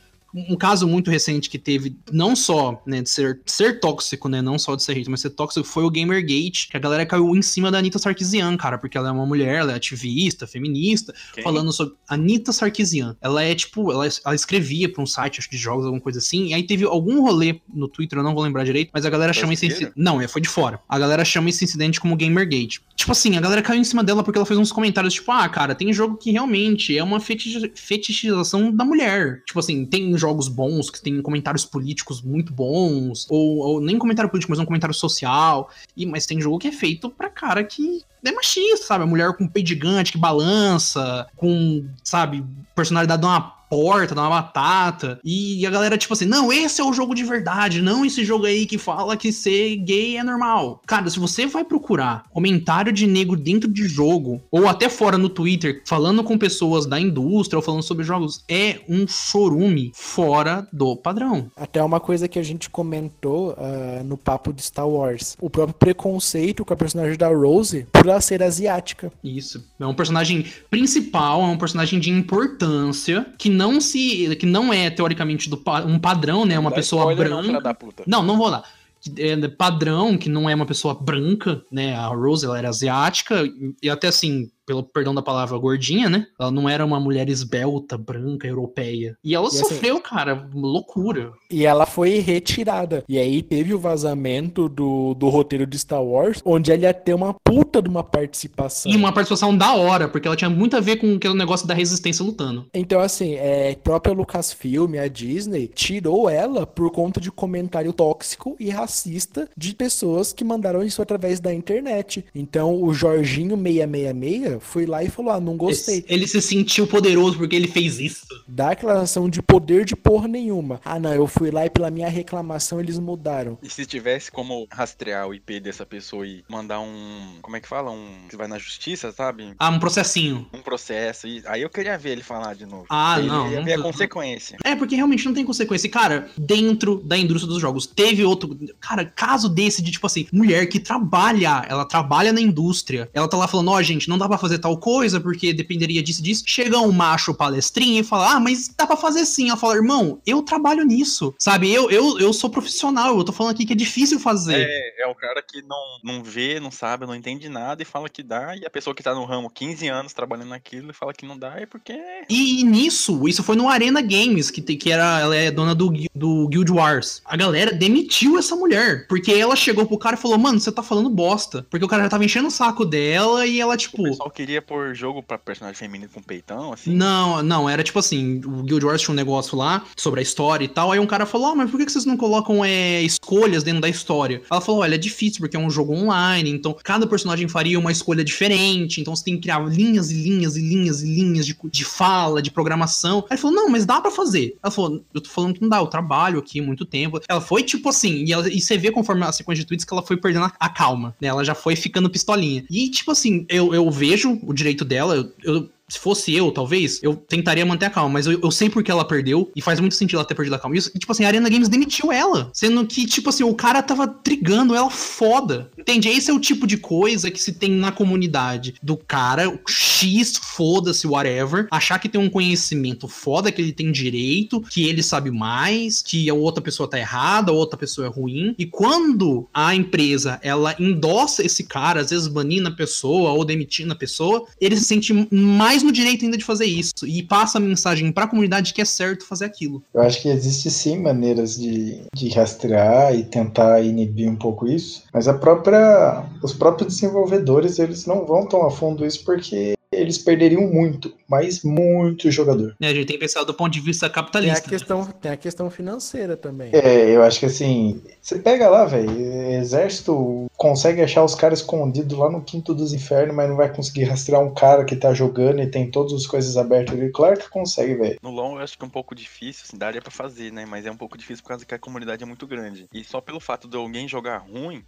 Um caso muito recente que teve, não só né, de ser, ser tóxico, né? Não só de ser hater, mas ser tóxico, foi o Gamergate, que a galera caiu em cima da Anitta Sarkeesian, cara, porque ela é uma mulher, ela é ativista, feminista, Quem? falando sobre Anitta Sarkeesian. Ela é tipo, ela, ela escrevia pra um site, acho que de jogos, alguma coisa assim, e aí teve algum rolê no Twitter, eu não vou lembrar direito, mas a galera chama esse incidente. Não, é, foi de fora. A galera chama esse incidente como Gamergate. Tipo assim, a galera caiu em cima dela porque ela fez uns comentários, tipo, ah, cara, tem jogo que realmente é uma fetichi- fetichização da mulher. Tipo assim, tem jogos bons que tem comentários políticos muito bons, ou, ou nem comentário político, mas um comentário social. E, mas tem jogo que é feito pra cara que é machista, sabe? A mulher com peito gigante que balança, com, sabe, personalidade de uma porta, de uma batata. E a galera, tipo assim, não, esse é o jogo de verdade, não esse jogo aí que fala que ser gay é normal. Cara, se você vai procurar comentário de nego dentro de jogo, ou até fora no Twitter, falando com pessoas da indústria ou falando sobre jogos, é um chorume fora do padrão. Até uma coisa que a gente comentou ah, no papo de Star Wars. O próprio preconceito com a personagem da Rose por ela ser asiática. Isso. É um personagem principal, é um personagem de importância, que não se. que não é, teoricamente, do um padrão, né? Uma Dá pessoa não, branca. puta. Não, não vou. Que É padrão, que não é uma pessoa branca, né? A Rose, ela era asiática, e até assim, pelo perdão da palavra gordinha, né? Ela não era uma mulher esbelta, branca, europeia. E ela E assim- sofreu, cara, loucura. E ela foi retirada. E aí teve o vazamento do, do roteiro de Star Wars, onde ela ia ter uma puta de uma participação. E uma participação da hora, porque ela tinha muito a ver com aquele negócio da resistência lutando. Então, assim, é, própria Lucasfilm, a Disney, tirou ela por conta de comentário tóxico e racista de pessoas que mandaram isso através da internet. Então, o Jorginho 666 foi lá e falou: Ah, não gostei. Ele se sentiu poderoso porque ele fez isso. Dá declaração de poder de porra nenhuma. Ah, não, eu fui lá e pela minha reclamação eles mudaram. E se tivesse como rastrear o IP dessa pessoa e mandar um. Como é que fala? Um. Que vai na justiça, sabe? Ah, um processinho. Um processo. E aí eu queria ver ele falar de novo. Ah, Ele não, Ia não ver a tô- consequência. É, porque realmente não tem consequência. E, Cara, dentro da indústria dos jogos, teve outro. Cara, caso desse de, tipo assim, mulher que trabalha, ela trabalha na indústria. Ela tá lá falando, ó, gente, não dá pra fazer tal coisa, porque dependeria disso e disso. Chega um macho palestrinho e fala, ah, mas dá pra fazer sim. Ela fala, irmão, eu trabalho nisso. Sabe, eu, eu, eu sou profissional, eu tô falando aqui que é difícil fazer. É, é o cara que não, não vê, não sabe, não entende nada e fala que dá. E a pessoa que tá no ramo 15 anos trabalhando naquilo e fala que não dá, é porque. E nisso, isso foi no Arena Games, que, tem- que era, ela é dona do, do Guild Wars. A galera demitiu essa mulher, porque ela chegou pro cara e falou, mano, você tá falando bosta. Porque o cara já tava enchendo o saco dela e ela, tipo... Queria pôr jogo pra personagem feminino com peitão, assim. Não, não, era tipo assim, o Guild Wars tinha um negócio lá sobre a história e tal, aí um cara falou, ah, mas por que vocês não colocam é, escolhas dentro da história? Ela falou, olha, é difícil porque é um jogo online, então cada personagem faria uma escolha diferente, então você tem que criar linhas e linhas e linhas e linhas de, de fala, de programação. Aí ele falou, não, mas dá pra fazer. Ela falou, eu tô falando que não dá, eu trabalho aqui muito tempo. Ela foi tipo assim, e, ela- e você vê conforme a sequência de tweets que ela foi perdendo a, a calma, né? Ela já foi ficando pistolinha. E tipo assim, eu, eu vejo o direito dela, eu- eu se fosse eu, talvez, eu tentaria manter a calma, mas eu, eu sei porque ela perdeu, e faz muito sentido ela ter perdido a calma. E, tipo assim, a Arena Games demitiu ela, sendo que, tipo assim, o cara tava trigando ela foda. Entende? Esse é o tipo de coisa que se tem na comunidade do cara, X, foda-se, whatever, achar que tem um conhecimento foda, que ele tem direito, que ele sabe mais, que a outra pessoa tá errada, a outra pessoa é ruim. E quando a empresa, ela endossa esse cara, às vezes banindo a pessoa ou demitindo a pessoa, ele se sente mais no direito ainda de fazer isso. E passa a mensagem pra comunidade que é certo fazer aquilo. Eu acho que existe sim maneiras de, de rastrear e tentar inibir um pouco isso, mas a própria, os próprios desenvolvedores eles não vão tão a fundo isso porque eles perderiam muito, mas muito jogador. É, a gente tem que pensar do ponto de vista Tem a capitalista. questão, tem a questão financeira também. É, eu acho que assim, você pega lá, velho, exército consegue achar os caras escondidos lá no quinto dos infernos, mas não vai conseguir rastrear um cara que tá jogando e tem todas as coisas abertas ali. Claro que consegue, velho. No LoL eu acho que é um pouco difícil, assim, daria pra fazer, né? Mas é um pouco difícil por causa que a comunidade é muito grande. E só pelo fato de alguém jogar ruim,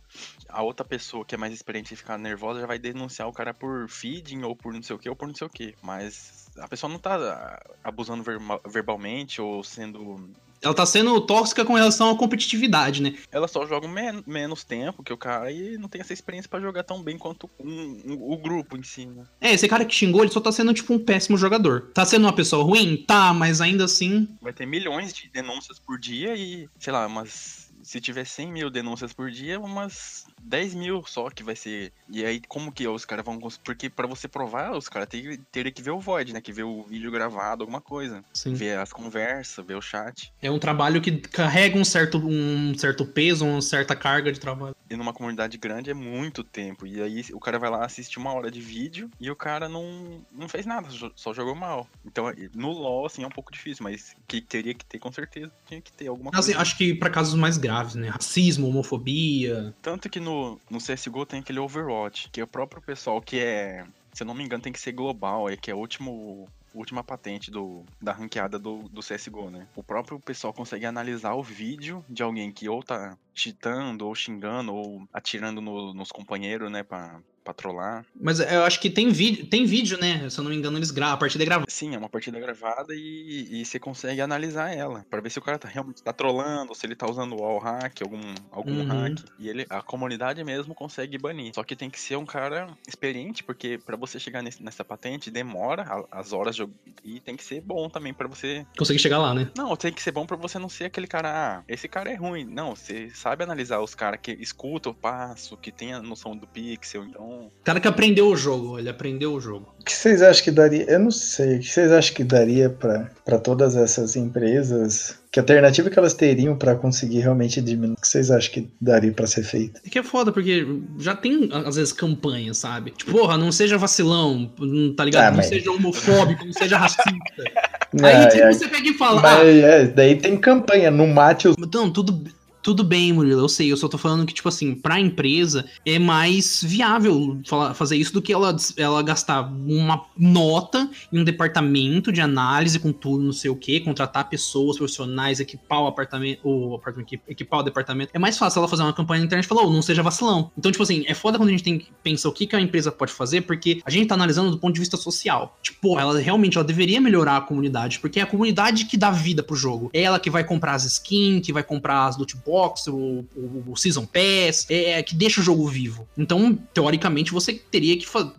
a outra pessoa que é mais experiente e ficar nervosa já vai denunciar o cara por feeding ou por não sei o que ou por não sei o que. Mas a pessoa não tá ah, abusando verba- verbalmente ou sendo. Ela tá sendo tóxica com relação à competitividade, né? Ela só joga men- menos tempo que o cara e não tem essa experiência pra jogar tão bem quanto um- um- o grupo em si, né? É, esse cara que xingou, ele só tá sendo, tipo, um péssimo jogador. Tá sendo uma pessoa ruim? Tá, mas ainda assim. Vai ter milhões de denúncias por dia e, sei lá, umas. Se tiver 100 mil denúncias por dia, umas 10 mil só que vai ser. E aí, como que os caras vão. Porque pra você provar, os caras teriam teria que ver o Void, né? Que ver o vídeo gravado, alguma coisa. Sim. Ver as conversas, ver o chat. É um trabalho que carrega um certo, um certo peso, uma certa carga de trabalho. E numa comunidade grande é muito tempo. E aí o cara vai lá assistir uma hora de vídeo e o cara não, não fez nada, só jogou mal. Então no LoL, assim, é um pouco difícil, mas que teria que ter com certeza. Tinha que ter alguma Assim, coisa. acho que pra casos mais graves, né? Racismo, homofobia. Tanto que no, no CSGO tem aquele Overwatch, que é o próprio pessoal que é, se eu não me engano, tem que ser global, é que é o último última patente do, da ranqueada do, do CSGO, né? O próprio pessoal consegue analisar o vídeo de alguém que ou tá cheatando, ou xingando, ou atirando no- nos companheiros, né, pra, pra trollar. Mas eu acho que tem vídeo, tem vídeo, né? Se eu não me engano, eles gravam, a partida é gravada. Sim, é uma partida gravada e, e você consegue analisar ela, pra ver se o cara tá, realmente tá trolando, se ele tá usando o wall hack, algum, algum Uhum. hack. E ele, a comunidade mesmo consegue banir. Só que tem que ser um cara experiente, porque pra você chegar nesse- nessa patente demora a- as horas de. E tem que ser bom também pra você. Conseguir chegar lá, né? Não, tem que ser bom pra você não ser aquele cara, ah, esse cara é ruim. Não, você sabe analisar os caras que escutam o passo, que tem a noção do pixel, então. O cara que aprendeu o jogo, ele aprendeu o jogo. O que vocês acham que daria? Eu não sei. O que vocês acham que daria para todas essas empresas? Que alternativa que elas teriam para conseguir realmente diminuir? O que vocês acham que daria para ser feito? É que é foda, porque já tem, às vezes, campanhas, sabe? Tipo, porra, não seja vacilão, não- tá ligado? Ah, não mas- seja homofóbico, não seja racista. Ah, Aí, tipo, é. você pega e fala, Mas, ah, é, daí tem campanha, não mate os. Não, tudo, tudo bem, Murilo, eu sei. Eu só tô falando que, tipo assim, pra empresa é mais viável fazer isso do que ela, ela gastar uma nota em um departamento de análise com tudo, não sei o que, contratar pessoas profissionais, equipar o apartamento, o apartamento, equi- equipar o departamento. É mais fácil ela fazer uma campanha na internet e falar, oh, não seja vacilão. Então, tipo assim, é foda quando a gente tem que pensar o que, que a empresa pode fazer, porque a gente tá analisando do ponto de vista social. Tipo, ela realmente ela deveria melhorar a comunidade, porque é a comunidade que dá vida pro jogo. É ela que vai comprar as skins, que vai comprar as loot box, o, o- o Season Pass, é, é que deixa o jogo vivo. Então, teoricamente, você teria que fa-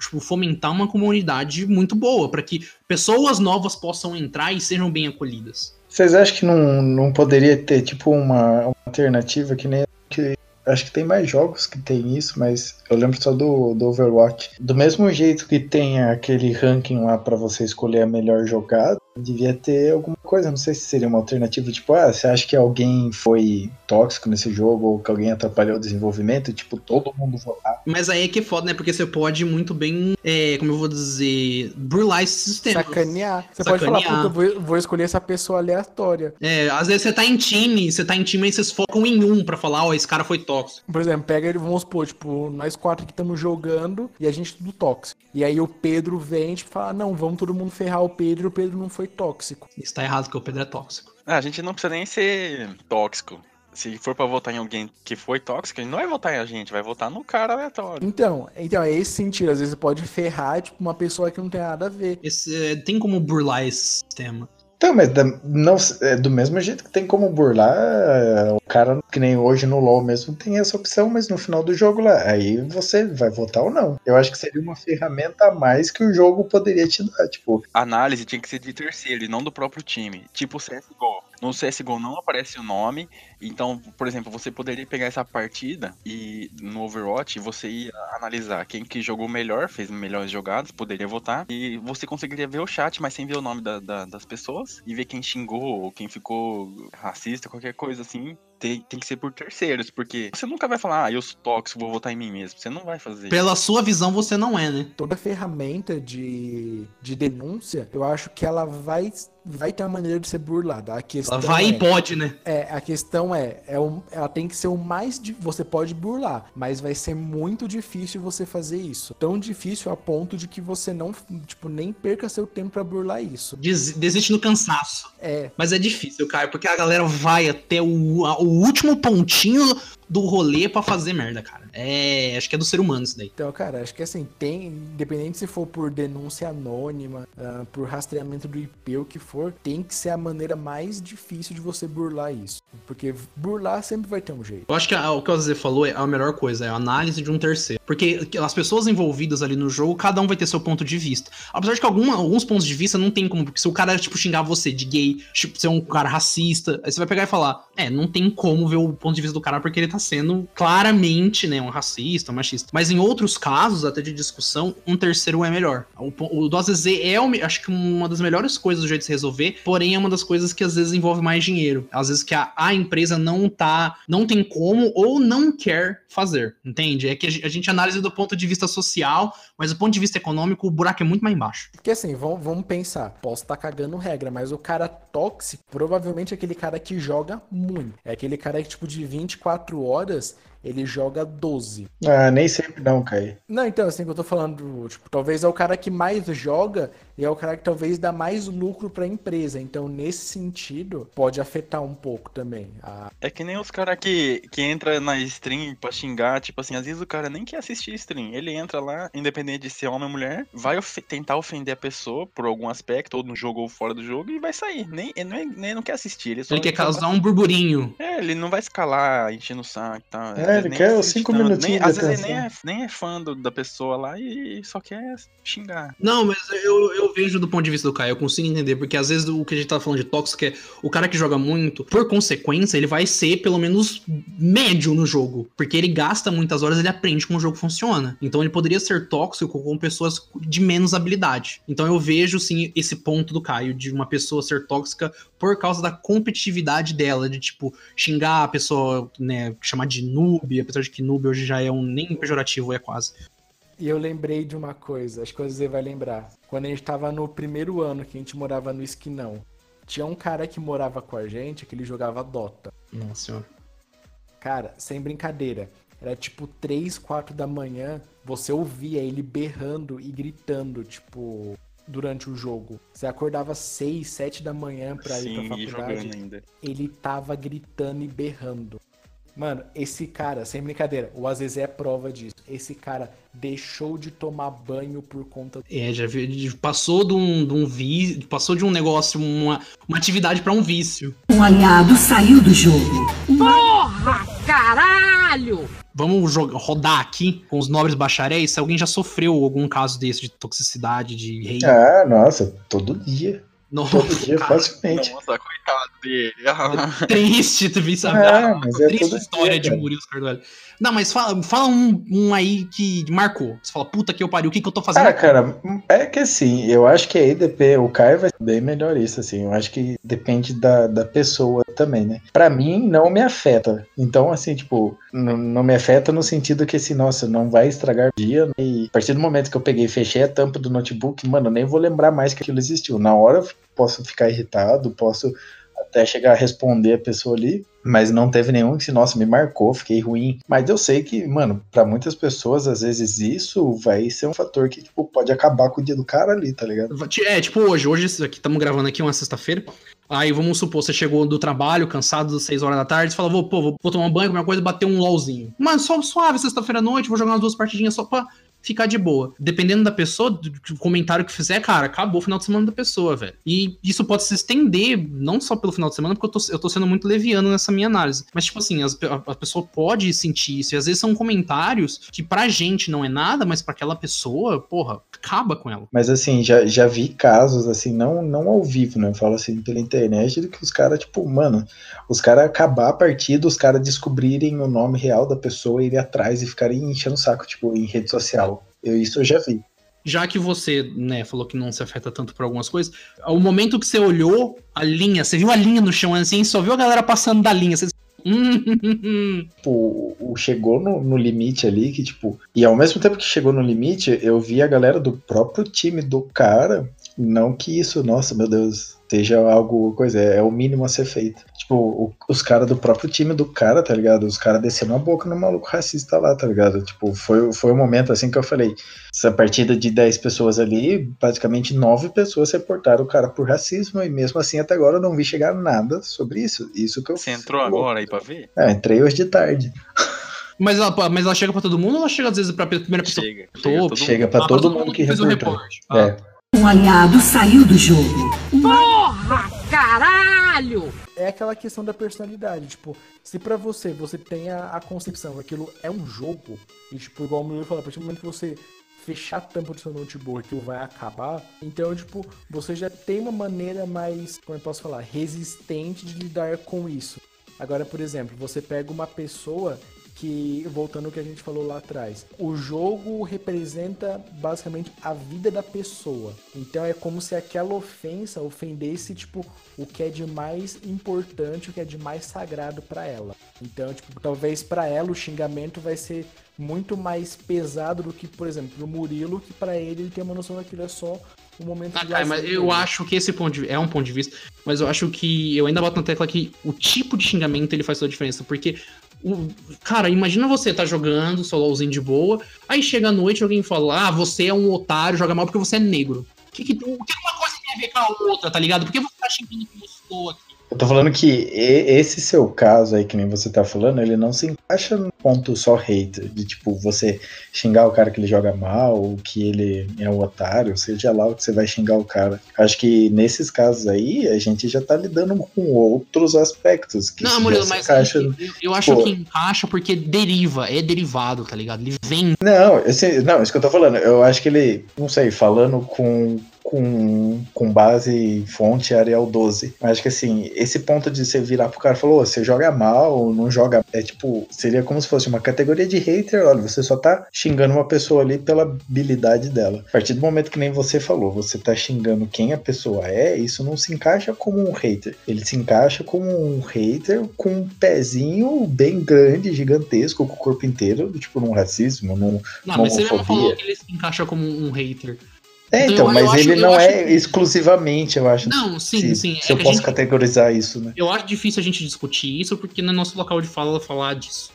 tipo, fomentar uma comunidade muito boa, para que pessoas novas possam entrar e sejam bem acolhidas. Vocês acham que não, não poderia ter, tipo, uma, uma alternativa que nem. Que, acho que tem mais jogos que tem isso, mas eu lembro só do, do Overwatch. Do mesmo jeito que tem aquele ranking lá pra você escolher a melhor jogada, devia ter alguma coisa. Não sei se seria uma alternativa, tipo, ah, você acha que alguém foi tóxico nesse jogo ou que alguém atrapalhou o desenvolvimento? Tipo, todo mundo votar. Mas aí é que é foda, né? Porque você pode muito bem, é, como eu vou dizer, burlar esse sistema. Sacanear. Você Sacanear. pode falar, puta, eu vou, vou escolher essa pessoa aleatória. É, às vezes você tá em time, você tá em time e vocês focam em um pra falar, ó, esse cara foi tóxico. Por exemplo, pega ele, vamos supor, tipo, nós quatro que estamos jogando e a gente tudo tóxico. E aí o Pedro vem, tipo, fala, não, vamos todo mundo ferrar o Pedro e o Pedro não foi tóxico. Isso tá errado, porque o Pedro é tóxico. Ah, a gente não precisa nem ser tóxico. Se for pra votar em alguém que foi tóxico, ele não vai votar em a gente, vai votar no cara aleatório. Então, então é esse sentido. Às vezes você pode ferrar, tipo, uma pessoa que não tem nada a ver. Esse, tem como burlar esse sistema. Então, mas da- não, é do mesmo jeito que tem como burlar, é, o cara, que nem hoje no LoL mesmo, tem essa opção, mas no final do jogo lá, aí você vai votar ou não. Eu acho que seria uma ferramenta a mais que o jogo poderia te dar, tipo, A análise tinha que ser de terceiro e não do próprio time. Tipo CSGO. No CSGO não aparece o nome Então, por exemplo, você poderia pegar essa partida e no Overwatch você ia analisar quem que jogou melhor, fez melhores jogadas, poderia votar, e você conseguiria ver o chat, mas sem ver o nome da- da- das pessoas, e ver quem xingou, ou quem ficou racista, qualquer coisa assim. Tem, tem que ser por terceiros, porque você nunca vai falar, ah, eu sou tóxico, vou votar em mim mesmo. Você não vai fazer. Pela sua visão, você não é, né? Toda ferramenta de, de denúncia, eu acho que ela vai, vai ter uma maneira de ser burlada. A questão Ela vai é, e pode, né? É, a questão é, é um- ela tem que ser o mais. Você pode burlar, mas vai ser muito difícil você fazer isso. Tão difícil a ponto de que você não, tipo, nem perca seu tempo pra burlar isso. Des- desiste no cansaço. É. Mas é difícil, cara, porque a galera vai até o, a- o último pontinho do rolê pra fazer merda, cara. É, acho que é do ser humano isso daí. Então, cara, acho que assim, tem, independente se for por denúncia anônima, ah, por rastreamento do IP, o que for, tem que ser a maneira mais difícil de você burlar isso. Porque burlar sempre vai ter um jeito. Eu acho que a- o que o Zé falou é a melhor coisa, é a análise de um terceiro. Porque as pessoas envolvidas ali no jogo, cada um vai ter seu ponto de vista. Apesar de que alguma- alguns pontos de vista não tem como, porque se o cara, tipo, xingar você de gay, tipo, ser um cara racista, aí você vai pegar e falar, é, não tem como ver o ponto de vista do cara porque ele tá sendo claramente, né, um racista, um machista. Mas em outros casos, até de discussão, um terceiro é melhor. O, o do é, o acho que uma das melhores coisas do jeito de se resolver, porém é uma das coisas que às vezes envolve mais dinheiro. Às vezes que a, a empresa não tá, não tem como ou não quer fazer, entende? É que a a gente analisa do ponto de vista social, mas do ponto de vista econômico, o buraco é muito mais embaixo. Porque assim, vamos, vamos pensar, posso estar cagando regra, mas o cara tóxico, provavelmente é aquele cara que joga muito. É aquele cara que, tipo, de 24 horas, ele joga 12. Ah, nem sempre não, Kai. Não, então, assim que eu tô falando, tipo, talvez é o cara que mais joga e é o cara que talvez dá mais lucro pra empresa. Então, nesse sentido, pode afetar um pouco também. A... É que nem os caras que, que entra na stream pra xingar, tipo assim, às vezes o cara nem quer assistir stream. Ele entra lá, independente de ser homem ou mulher, vai ofe- tentar ofender a pessoa por algum aspecto, ou no jogo ou fora do jogo, e vai sair. Nem, ele não, é- nem não quer assistir. Ele, só Ele quer causar um burburinho. É, ele não vai escalar enchendo o saco e tal. É, ele nem quer cinco tanto. minutinhos Nem- Às vezes ele nem é, nem é fã do- da pessoa lá e só quer xingar. Não, mas eu, eu vejo do ponto de vista do Caio, eu consigo entender, porque às vezes o que a gente tá falando de tóxico é o cara que joga muito, por consequência, ele vai ser pelo menos médio no jogo, porque ele gasta muitas horas, ele aprende como o jogo funciona. Então ele poderia ser tóxico com pessoas de menos habilidade. Então eu vejo sim esse ponto do Caio de uma pessoa ser tóxica por causa da competitividade dela, de tipo xingar a pessoa, né, chamar de noob, apesar de que noob hoje já é um nem pejorativo, é quase. E eu lembrei de uma coisa, acho que você vai lembrar. Quando a gente tava no primeiro ano que a gente morava no Esquinão, tinha um cara que morava com a gente que ele jogava Dota. Nossa senhora. Cara, sem brincadeira. Era tipo 3, 4 da manhã, você ouvia ele berrando e gritando, tipo, durante o jogo. Você acordava 6, 7 da manhã pra ir Sim, pra e faculdade. jogando ainda. Ele tava gritando e berrando. Mano, esse cara, sem brincadeira, o Azezé é prova disso. Esse cara deixou de tomar banho por conta É, já vi, de- passou de um, de um vício, passou de um negócio, uma, uma atividade pra um vício. Um aliado saiu do jogo. Porra, caralho! Vamos jogar, rodar aqui com os nobres bacharéis se alguém já sofreu algum caso desse de toxicidade, de rei. Ah, nossa, todo dia. Nossa, todo dia, cara. facilmente. Nossa, coitado dele. Triste tu vi saber. É, mas é triste história dia, de cara. Murilo Carvalho. Não, mas fala, fala um, um aí que marcou. Você fala, puta que eu pariu, o que, que eu tô fazendo? Ah, cara, é que assim, eu acho que a EDP, o Caio vai ser bem melhor isso, assim. Eu acho que depende da, da pessoa também, né? Pra mim, não me afeta. Então, assim, tipo, não, não me afeta no sentido que, assim, nossa, não vai estragar o dia. né? E a partir do momento que eu peguei e fechei a tampa do notebook, mano, eu nem vou lembrar mais que aquilo existiu. Na hora eu posso ficar irritado, posso até chegar a responder a pessoa ali, mas não teve nenhum que, nossa, me marcou, fiquei ruim. Mas eu sei que, mano, pra muitas pessoas, às vezes isso vai ser um fator que, tipo, pode acabar com o dia do cara ali, tá ligado? É, tipo hoje, hoje aqui estamos gravando aqui uma sexta-feira. Aí vamos supor, você chegou do trabalho, cansado das 6 horas da tarde, você fala, vou, pô, vou, vou tomar um banho, comer uma coisa, bater um LOLzinho. Mano, só suave, sexta-feira à noite, vou jogar umas duas partidinhas só pra. Ficar de boa. Dependendo da pessoa, do, comentário que fizer, cara, acabou o final de semana da pessoa, velho. E isso pode se estender, não só pelo final de semana, porque eu tô, eu tô sendo muito leviano nessa minha análise. Mas, tipo assim, as, a, a pessoa pode sentir isso. E às vezes são comentários que pra gente não é nada, mas pra aquela pessoa, porra, acaba com ela. Mas assim, já, já vi casos, assim, não, não ao vivo, né? Eu falo assim pela internet, de que os caras, tipo, mano, os caras acabar a partida, os caras descobrirem o nome real da pessoa, irem atrás e ficarem enchendo o saco, tipo, em rede social. Eu, isso eu já vi. Já que você, né, falou que não se afeta tanto por algumas coisas, ao momento que você olhou a linha, você viu a linha no chão assim, só viu a galera passando da linha, você tipo, chegou no, no, limite ali, que tipo. E ao mesmo tempo que chegou no limite, eu vi a galera do próprio time do cara. Não que isso, nossa, meu Deus, seja algo, coisa, é, é o mínimo a ser feito. Tipo, o, os caras do próprio time do cara, tá ligado? Os caras descendo a boca no maluco racista lá, tá ligado? Tipo, foi, foi um momento assim que eu falei: essa partida de 10 pessoas ali, praticamente 9 pessoas reportaram o cara por racismo, e mesmo assim até agora eu não vi chegar nada sobre isso. Isso que eu Você entrou agora aí pra ver? É, entrei hoje de tarde. Mas ela, mas ela chega pra todo mundo ou ela chega às vezes pra primeira pessoa? Chega, chega, chega pra ah, todo, todo mundo, mundo que fez o reportou. reporte. É. Um aliado saiu do jogo. Porra, caralho! É aquela questão da personalidade, tipo, se pra você, você tem a, a concepção, aquilo é um jogo, e tipo, igual o meu falou, a partir do momento que você fechar a tampa do seu notebook aquilo vai acabar, então, tipo, você já tem uma maneira mais, como eu posso falar, resistente de lidar com isso. Agora, por exemplo, você pega uma pessoa que, voltando ao que a gente falou lá atrás, o jogo representa basicamente a vida da pessoa. Então é como se aquela ofensa ofendesse, tipo, o que é de mais importante, o que é de mais sagrado para ela. Então, tipo, talvez para ela o xingamento vai ser muito mais pesado do que, por exemplo, o Murilo, que para ele ele tem uma noção daquilo é só um momento ah, cara, mas eu acho que esse ponto de, é um ponto de vista, mas eu acho que eu ainda boto na tecla que o tipo de xingamento ele faz toda a diferença, porque cara, imagina você tá jogando solozinho de boa, aí chega a noite alguém fala: "Ah, você é um otário, joga mal porque você é negro". O que, que, que uma coisa tem a ver com a outra, tá ligado? Por que você tá xingando que eu estou aqui? Eu tô falando que esse seu caso aí, que nem você tá falando, ele não se encaixa no ponto só hater, de tipo, você xingar o cara que ele joga mal, que ele é um otário, seja lá o que você vai xingar o cara. Acho que nesses casos aí, a gente já tá lidando com outros aspectos. Que não, Murilo, mas encaixa, eu, eu acho pô, que encaixa porque deriva, é derivado, tá ligado? Ele vem. Não, esse, não, isso que eu tô falando, eu acho que ele, não sei, falando com com, com base fonte Arial 12. Acho que assim, esse ponto de você virar pro cara e falar, você joga mal, não joga. É tipo, seria como se fosse uma categoria de hater. Olha, você só tá xingando uma pessoa ali pela habilidade dela. A partir do momento que nem você falou, você tá xingando quem a pessoa é, isso não se encaixa como um hater. Ele se encaixa como um hater com um pezinho bem grande, gigantesco, com o corpo inteiro, tipo num racismo, num. Não, mas você mesmo falou que ele se encaixa como um hater. É, então, então mas ele acho, não é exclusivamente, eu acho. Não, sim, se, sim. Se é eu posso gente, categorizar isso, né? Eu acho difícil a gente discutir isso, porque no nosso local de fala falar disso.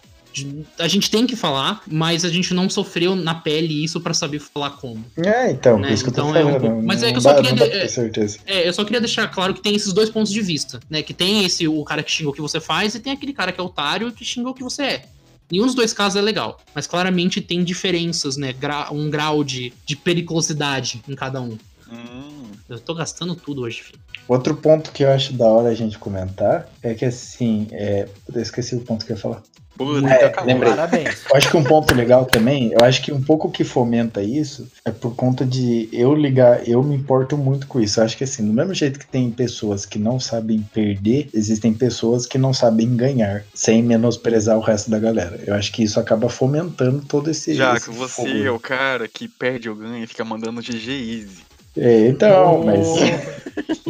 A gente tem que falar, mas a gente não sofreu na pele isso para saber falar como. É, então, né? isso que eu tô então, falando. É um mas é que eu só queria. De... É, eu só queria deixar claro que tem esses dois pontos de vista, né? Que tem esse o cara que xingou o que você faz e tem aquele cara que é otário que xingou o que você é. Nenhum dos dois casos é legal, mas claramente tem diferenças, né? Gra um grau de, de periculosidade em cada um. Hum. Eu tô gastando tudo hoje, filho. Outro ponto que eu acho da hora a gente comentar é que assim, é... eu esqueci o ponto que eu ia falar. É, lembrei. Parabéns. Eu acho que um ponto legal também, eu acho que um pouco que fomenta isso é por conta de eu ligar, eu me importo muito com isso. Eu acho que assim, do mesmo jeito que tem pessoas que não sabem perder, existem pessoas que não sabem ganhar, sem menosprezar o resto da galera. Eu acho que isso acaba fomentando todo esse. Já esse que você fogo. é o cara que perde ou ganha e fica mandando GG Easy. É, então, oh. mas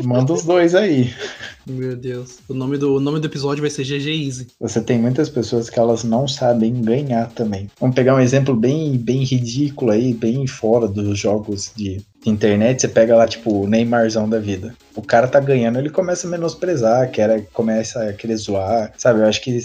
manda os dois aí. Meu Deus. O nome, do, o nome do episódio vai ser GG Easy. Você tem muitas pessoas que elas não sabem ganhar também. Vamos pegar um exemplo bem, bem ridículo aí, bem fora dos jogos de internet. Você pega lá, tipo, o Neymarzão da vida. O cara tá ganhando, ele começa a menosprezar, quer, começa a querer zoar. Sabe, eu acho que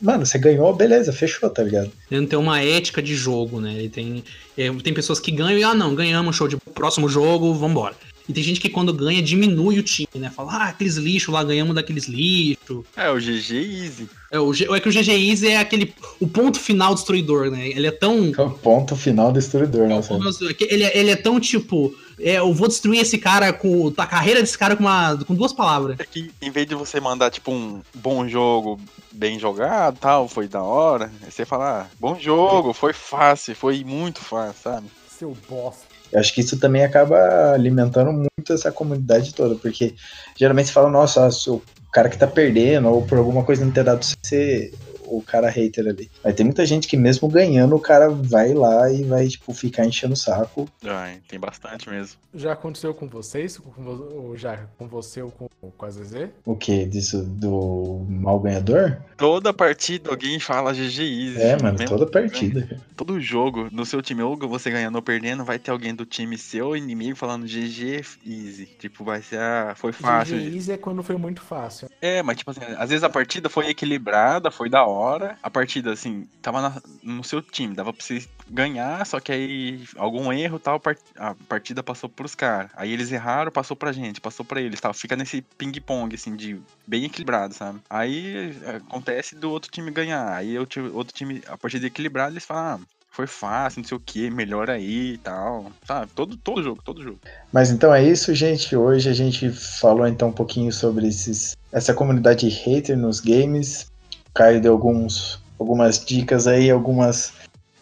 mano, você ganhou, beleza, fechou, tá ligado? Ele não tem uma ética de jogo, né? Ele tem, é, tem pessoas que ganham e, ah, não, ganhamos, show de próximo jogo, vambora. E tem gente que quando ganha diminui o time, né? Fala, ah, aqueles lixos lá, ganhamos daqueles lixos. É, o GG Easy. É, o, G- é que o GG Easy é aquele. O ponto final destruidor, né? Ele é tão. É o ponto final destruidor, nossa. Ele, é- ele é tão tipo. É, eu vou destruir esse cara com. A carreira desse cara com, uma, com duas palavras. É que em vez de você mandar, tipo, um bom jogo, bem jogado tal, foi da hora, aí você fala, ah, bom jogo, foi fácil, foi muito fácil, sabe? Seu bosta. Eu acho que isso também acaba alimentando muito essa comunidade toda, porque geralmente você fala, nossa, o cara que tá perdendo, ou por alguma coisa não ter dado ser o cara hater ali. Mas tem muita gente que mesmo ganhando, o cara vai lá e vai, tipo, ficar enchendo o saco. Ai, tem bastante mesmo. Já aconteceu com vocês? Com, vo- ou já com você ou com, com a Zezé? O que? Disso do mal ganhador? Toda partida alguém fala GG Easy. É, mano, Mesmo toda partida. cara. Todo jogo, no seu time, ou você ganhando ou perdendo, vai ter alguém do time seu inimigo falando GG Easy. Tipo, vai ser, ah, foi fácil. GG Easy é quando foi muito fácil. É, mas tipo assim, às vezes a partida foi equilibrada, foi da hora. A partida, assim, tava na- no seu time, dava pra você ganhar, só que aí algum erro tal, a partida passou pros caras. Aí eles erraram, passou pra gente, passou pra eles, tal. Fica nesse ping-pong, assim, de bem equilibrado, sabe? Aí é, acontece do outro time ganhar. Aí o outro time, a partida equilibrada, eles falam, ah, foi fácil, não sei o que, melhor aí e tal. Sabe? Todo, todo jogo, todo jogo. Mas então é isso, gente. Hoje a gente falou então um pouquinho sobre esses, essa comunidade hater nos games. Caio deu alguns, algumas dicas aí, algumas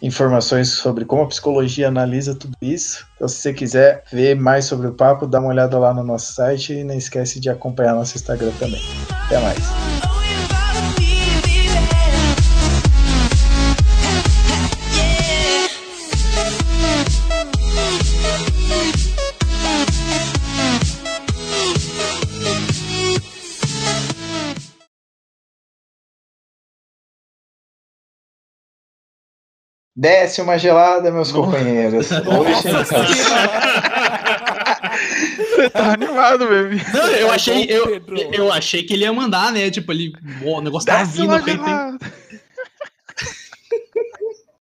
informações sobre como a psicologia analisa tudo isso. Então, se você quiser ver mais sobre o papo, dá uma olhada lá no nosso site e não esquece de acompanhar nosso Instagram também. Até mais. Desce uma gelada, meus companheiros. Hoje, Você tá animado, bebê. Não, eu achei, eu, eu achei que ele ia mandar, né? Tipo, ele. o negócio Desce vindo. uma.